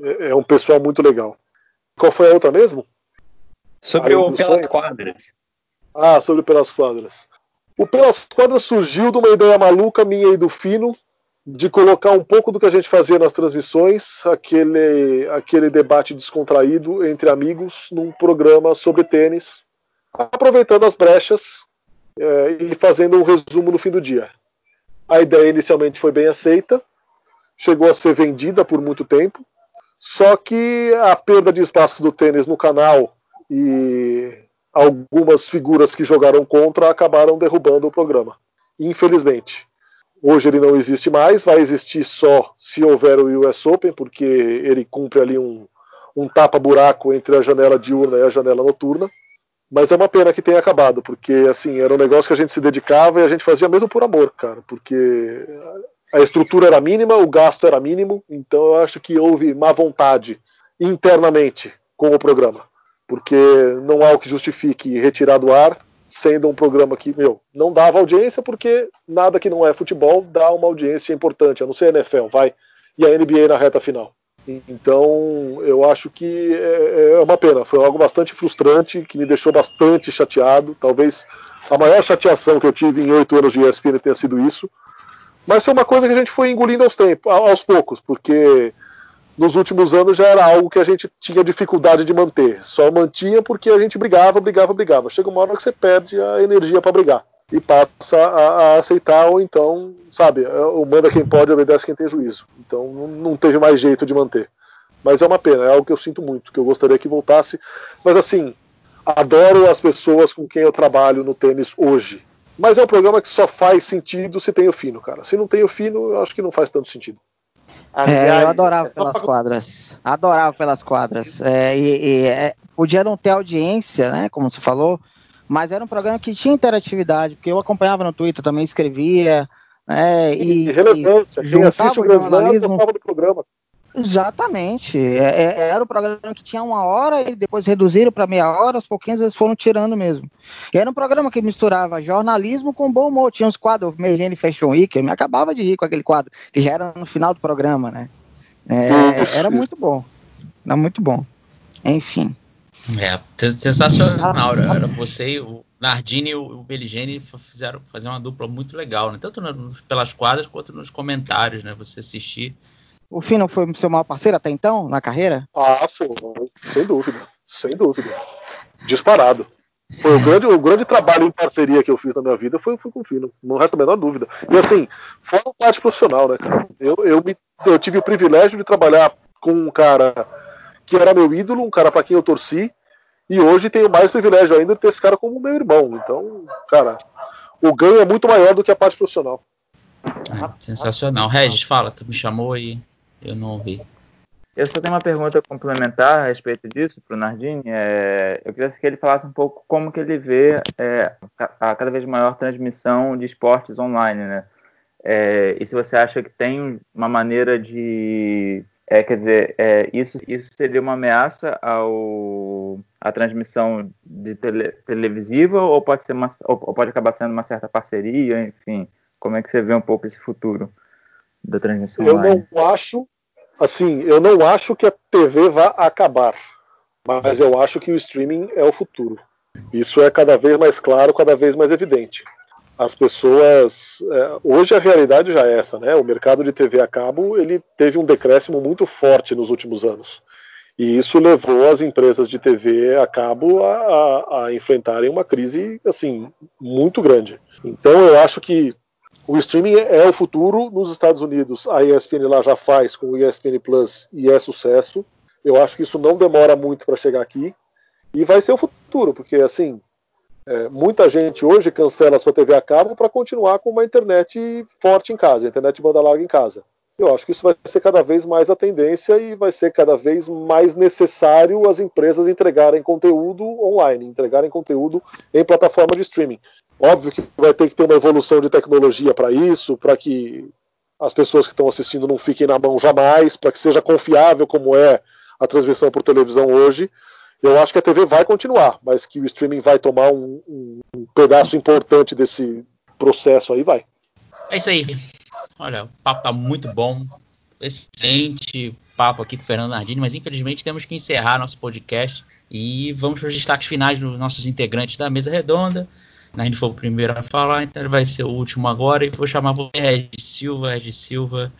É, é um pessoal muito legal. Qual foi a outra mesmo? Sobre o Pelas sonho? Quadras. Ah, sobre o Pelas Quadras. O Pelas Quadras surgiu de uma ideia maluca minha e do Fino, de colocar um pouco do que a gente fazia nas transmissões, aquele, aquele debate descontraído entre amigos, num programa sobre tênis, aproveitando as brechas é, e fazendo um resumo no fim do dia. A ideia inicialmente foi bem aceita, chegou a ser vendida por muito tempo, só que a perda de espaço do tênis no canal e algumas figuras que jogaram contra acabaram derrubando o programa. Infelizmente. Hoje ele não existe mais, vai existir só se houver o US Open, porque ele cumpre ali um, um tapa-buraco entre a janela diurna e a janela noturna. Mas é uma pena que tenha acabado, porque assim, era um negócio que a gente se dedicava e a gente fazia mesmo por amor, cara, porque a estrutura era mínima, o gasto era mínimo, então eu acho que houve má vontade internamente com o programa, porque não há o que justifique retirar do ar sendo um programa que, meu, não dava audiência porque nada que não é futebol dá uma audiência importante, a não ser a NFL, vai, e a NBA na reta final. Então, eu acho que é, é uma pena, foi algo bastante frustrante, que me deixou bastante chateado, talvez a maior chateação que eu tive em oito anos de ESPN tenha sido isso, mas foi uma coisa que a gente foi engolindo aos, tempos, aos poucos, porque nos últimos anos já era algo que a gente tinha dificuldade de manter. Só mantinha porque a gente brigava, brigava, brigava. Chega uma hora que você perde a energia para brigar e passa a, a, aceitar, ou então, sabe, é, o manda quem pode, obedece quem tem juízo. Então não teve mais jeito de manter. Mas é uma pena, é algo que eu sinto muito, que eu gostaria que voltasse. Mas assim, adoro as pessoas com quem eu trabalho no tênis hoje. Mas é um programa que só faz sentido se tem o fino, cara. Se não tem o fino, eu acho que não faz tanto sentido. É, eu adorava pelas quadras. Adorava pelas quadras. É, e, e é, podia não ter audiência, né? Como você falou, mas era um programa que tinha interatividade, porque eu acompanhava no Twitter, também escrevia. Né, e, e relevância. E Quem assiste o Grand Slam do programa. Exatamente. É, é, era um programa que tinha uma hora e depois reduziram para meia hora, aos pouquinhos eles foram tirando mesmo. E era um programa que misturava jornalismo com bom humor. Tinha uns quadros, Megene Fashion Week, eu me acabava de rir com aquele quadro, que já era no final do programa, né? É, era muito bom. Era muito bom. Enfim. É, sensacional. Era você e o Nardini e o Beligene fizeram fazer uma dupla muito legal, né? Tanto pelas quadras quanto nos comentários, né? Você assistir o Fino foi seu maior parceiro até então, na carreira? Ah, foi, sem dúvida, sem dúvida. Disparado. Foi o grande, o grande trabalho em parceria que eu fiz na minha vida foi, foi com o Fino, não resta a menor dúvida. E assim, foi uma parte profissional, né, cara? Eu, eu, me, eu tive o privilégio de trabalhar com um cara que era meu ídolo, um cara para quem eu torci, e hoje tenho mais privilégio ainda de ter esse cara como meu irmão. Então, cara, o ganho é muito maior do que a parte profissional. É, sensacional. Regis, fala, tu me chamou aí. Eu não ouvi. Eu só tenho uma pergunta complementar a respeito disso para o Nardini. É, eu queria que ele falasse um pouco como que ele vê é, a cada vez maior transmissão de esportes online, né? É, e se você acha que tem uma maneira de, é, quer dizer, é, isso, isso seria uma ameaça ao a transmissão de tele, televisiva ou pode ser uma, ou pode acabar sendo uma certa parceria, enfim, como é que você vê um pouco esse futuro da transmissão eu online? Eu não acho assim, eu não acho que a TV vá acabar, mas eu acho que o streaming é o futuro. Isso é cada vez mais claro, cada vez mais evidente. As pessoas, é, hoje a realidade já é essa, né? O mercado de TV a cabo ele teve um decréscimo muito forte nos últimos anos. E isso levou as empresas de TV a cabo a, a, a enfrentarem uma crise assim muito grande. Então eu acho que o streaming é o futuro nos Estados Unidos. A ESPN lá já faz com o ESPN Plus e é sucesso. Eu acho que isso não demora muito para chegar aqui e vai ser o futuro, porque assim é, muita gente hoje cancela sua TV a cabo para continuar com uma internet forte em casa, internet banda larga em casa. Eu acho que isso vai ser cada vez mais a tendência e vai ser cada vez mais necessário as empresas entregarem conteúdo online, entregarem conteúdo em plataforma de streaming. Óbvio que vai ter que ter uma evolução de tecnologia para isso, para que as pessoas que estão assistindo não fiquem na mão jamais, para que seja confiável como é a transmissão por televisão hoje. Eu acho que a TV vai continuar, mas que o streaming vai tomar um, um, um pedaço importante desse processo aí, vai. É isso aí. Olha, o papo tá muito bom. Excelente papo aqui com o Fernando Nardini, mas infelizmente temos que encerrar nosso podcast e vamos para os destaques finais dos nossos integrantes da mesa redonda. Nardini foi o primeiro a falar, então ele vai ser o último agora. E vou chamar você, Regis Silva. Regis Silva,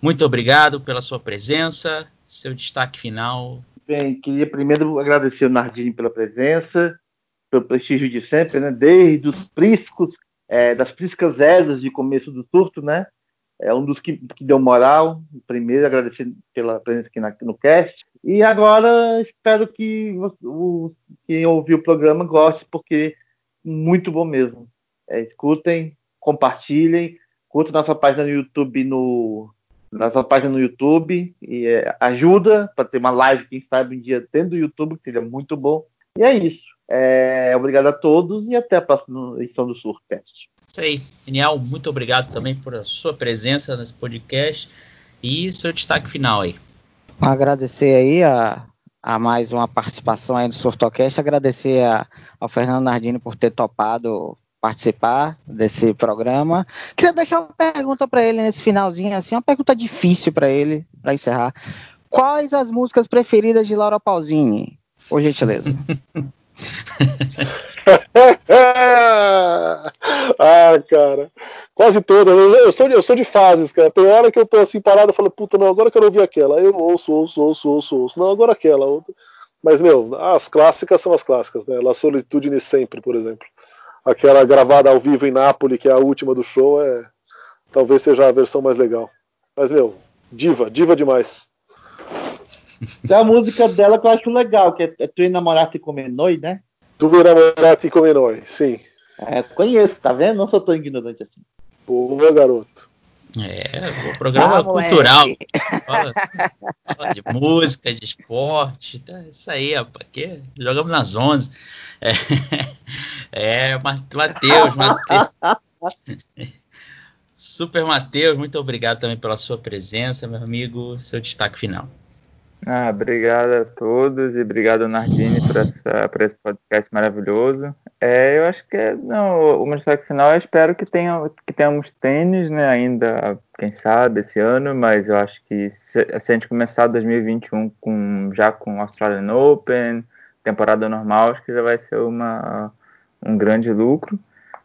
muito obrigado pela sua presença. Seu destaque final. Bem, queria primeiro agradecer o Nardini pela presença, pelo prestígio de sempre, né? Desde os priscos, é, das priscas eras de começo do surto, né? É um dos que, que deu moral. Primeiro, agradecer pela presença aqui na, no cast. E agora espero que o, quem ouviu o programa goste, porque muito bom mesmo. É, escutem, compartilhem, curtam nossa página no YouTube no nossa página no YouTube e é, ajuda para ter uma live, quem sabe, um dia dentro do YouTube, que seria muito bom. E é isso. É, obrigado a todos e até a próxima edição do Surcast. Isso aí, Daniel, muito obrigado também por a sua presença nesse podcast e seu destaque final aí. Agradecer aí a, a mais uma participação aí no Surtocast, agradecer a, ao Fernando Nardini por ter topado participar desse programa. Queria deixar uma pergunta para ele nesse finalzinho, assim, uma pergunta difícil para ele, para encerrar. Quais as músicas preferidas de Laura Pausini? Por gentileza. ah, cara. Quase todas. Eu sou, de, eu sou de fases, cara. Tem hora que eu tô assim parado e falo, puta, não, agora eu quero ouvir aquela. Eu ouço, ouço, ouço, ouço, ouço. Não, agora aquela. Mas, meu, as clássicas são as clássicas, né? La Solitude Sempre, por exemplo. Aquela gravada ao vivo em Nápoles, que é a última do show, é. Talvez seja a versão mais legal. Mas, meu, diva, diva demais. Tem a música dela que eu acho legal, que é, Tu Enamorati Come Noi, né? Tu Enamorati Come Noi, sim. É, conheço, tá vendo? Não sou tão ignorante assim. Boa, garoto. É, o programa ah, cultural. Fala, fala, de música, de esporte, tá, isso aí, rapaz. Aqui, jogamos nas 11. É, é Matheus, Matheus. Super Matheus, muito obrigado também pela sua presença, meu amigo. Seu destaque final. Ah, obrigado a todos e obrigado Nardini por, essa, por esse podcast maravilhoso. É, eu acho que é, não, o meu destaque final eu espero que, tenha, que tenhamos tênis né, ainda, quem sabe, esse ano, mas eu acho que se, se a gente começar 2021 com, já com Australian Open, temporada normal, acho que já vai ser uma, um grande lucro.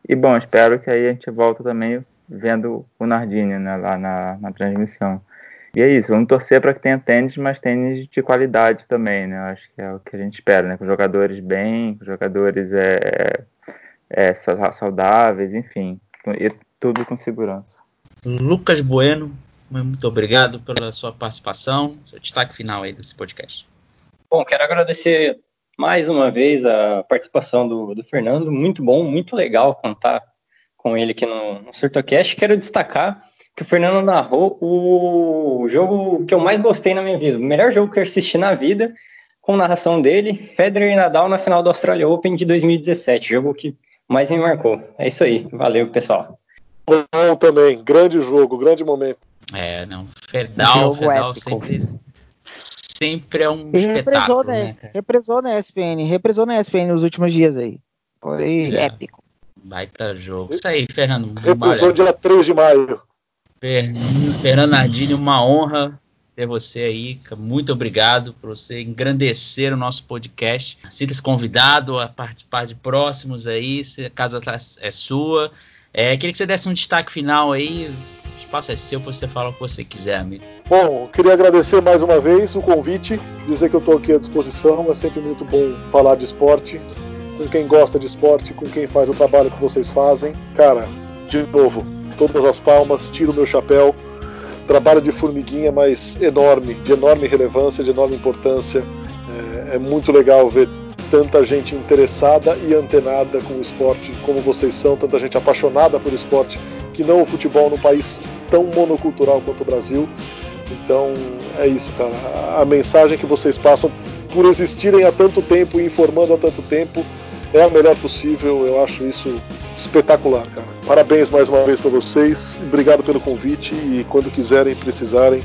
E bom, espero que aí a gente volta também vendo o Nardini né, lá na, na transmissão. E é isso, vamos torcer para que tenha tênis, mas tênis de qualidade também, né? Acho que é o que a gente espera, né? Com jogadores bem, com jogadores é, é, saudáveis, enfim, e tudo com segurança. Lucas Bueno, muito obrigado pela sua participação, seu destaque final aí desse podcast. Bom, quero agradecer mais uma vez a participação do, do Fernando, muito bom, muito legal contar com ele aqui no, no Surtocast. Quero destacar que o Fernando narrou o jogo que eu mais gostei na minha vida, o melhor jogo que eu assisti na vida, com narração dele, Federer e Nadal na final do Australia Open de 2017, jogo que mais me marcou. É isso aí, valeu pessoal. Bom também, grande jogo, grande momento. É, não, Fedal, Fedal sempre, sempre é um e espetáculo, represou, né, cara? Represou na ESPN, represou na ESPN nos últimos dias aí. Foi é. épico. Baita jogo. Isso aí, Fernando. Represou dia 3 de maio. Fernando Nardini, uma honra ter você aí. Muito obrigado por você engrandecer o nosso podcast. Sinta-se convidado a participar de próximos aí, se a casa tá, é sua. É, queria que você desse um destaque final aí. O espaço é seu para você falar o que você quiser, amigo. Bom, queria agradecer mais uma vez o convite, dizer que eu estou aqui à disposição. É sempre muito bom falar de esporte, com quem gosta de esporte, com quem faz o trabalho que vocês fazem. Cara, de novo, todas as palmas, tiro meu chapéu. Trabalho de formiguinha, mas enorme, de enorme relevância, de enorme importância. É, é muito legal ver tanta gente interessada e antenada com o esporte como vocês são, tanta gente apaixonada pelo esporte que não o futebol num país tão monocultural quanto o Brasil. Então é isso, cara. A mensagem que vocês passam por existirem há tanto tempo e informando há tanto tempo é a melhor possível. Eu acho isso espetacular, cara. Parabéns mais uma vez para vocês. Obrigado pelo convite e quando quiserem, precisarem,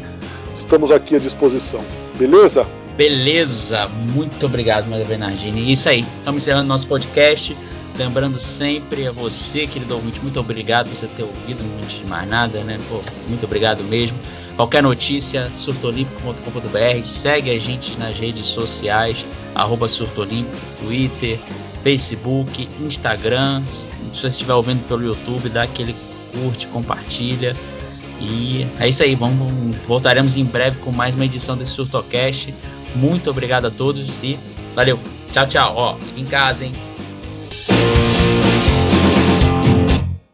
estamos aqui à disposição. Beleza? Beleza, muito obrigado, Maria Bernardini. Isso aí, estamos encerrando nosso podcast. Lembrando sempre a você, querido ouvinte, muito obrigado por você ter ouvido, antes de mais nada, né? Pô, muito obrigado mesmo. Qualquer notícia, surtolimpo.com.br, segue a gente nas redes sociais, arroba surtolimpo, Twitter, Facebook, Instagram. Se você estiver ouvindo pelo YouTube, dá aquele curte, compartilha. E é isso aí, vamos, voltaremos em breve com mais uma edição desse Surtocast. Muito obrigado a todos e valeu. Tchau, tchau. Ó, fica em casa, hein?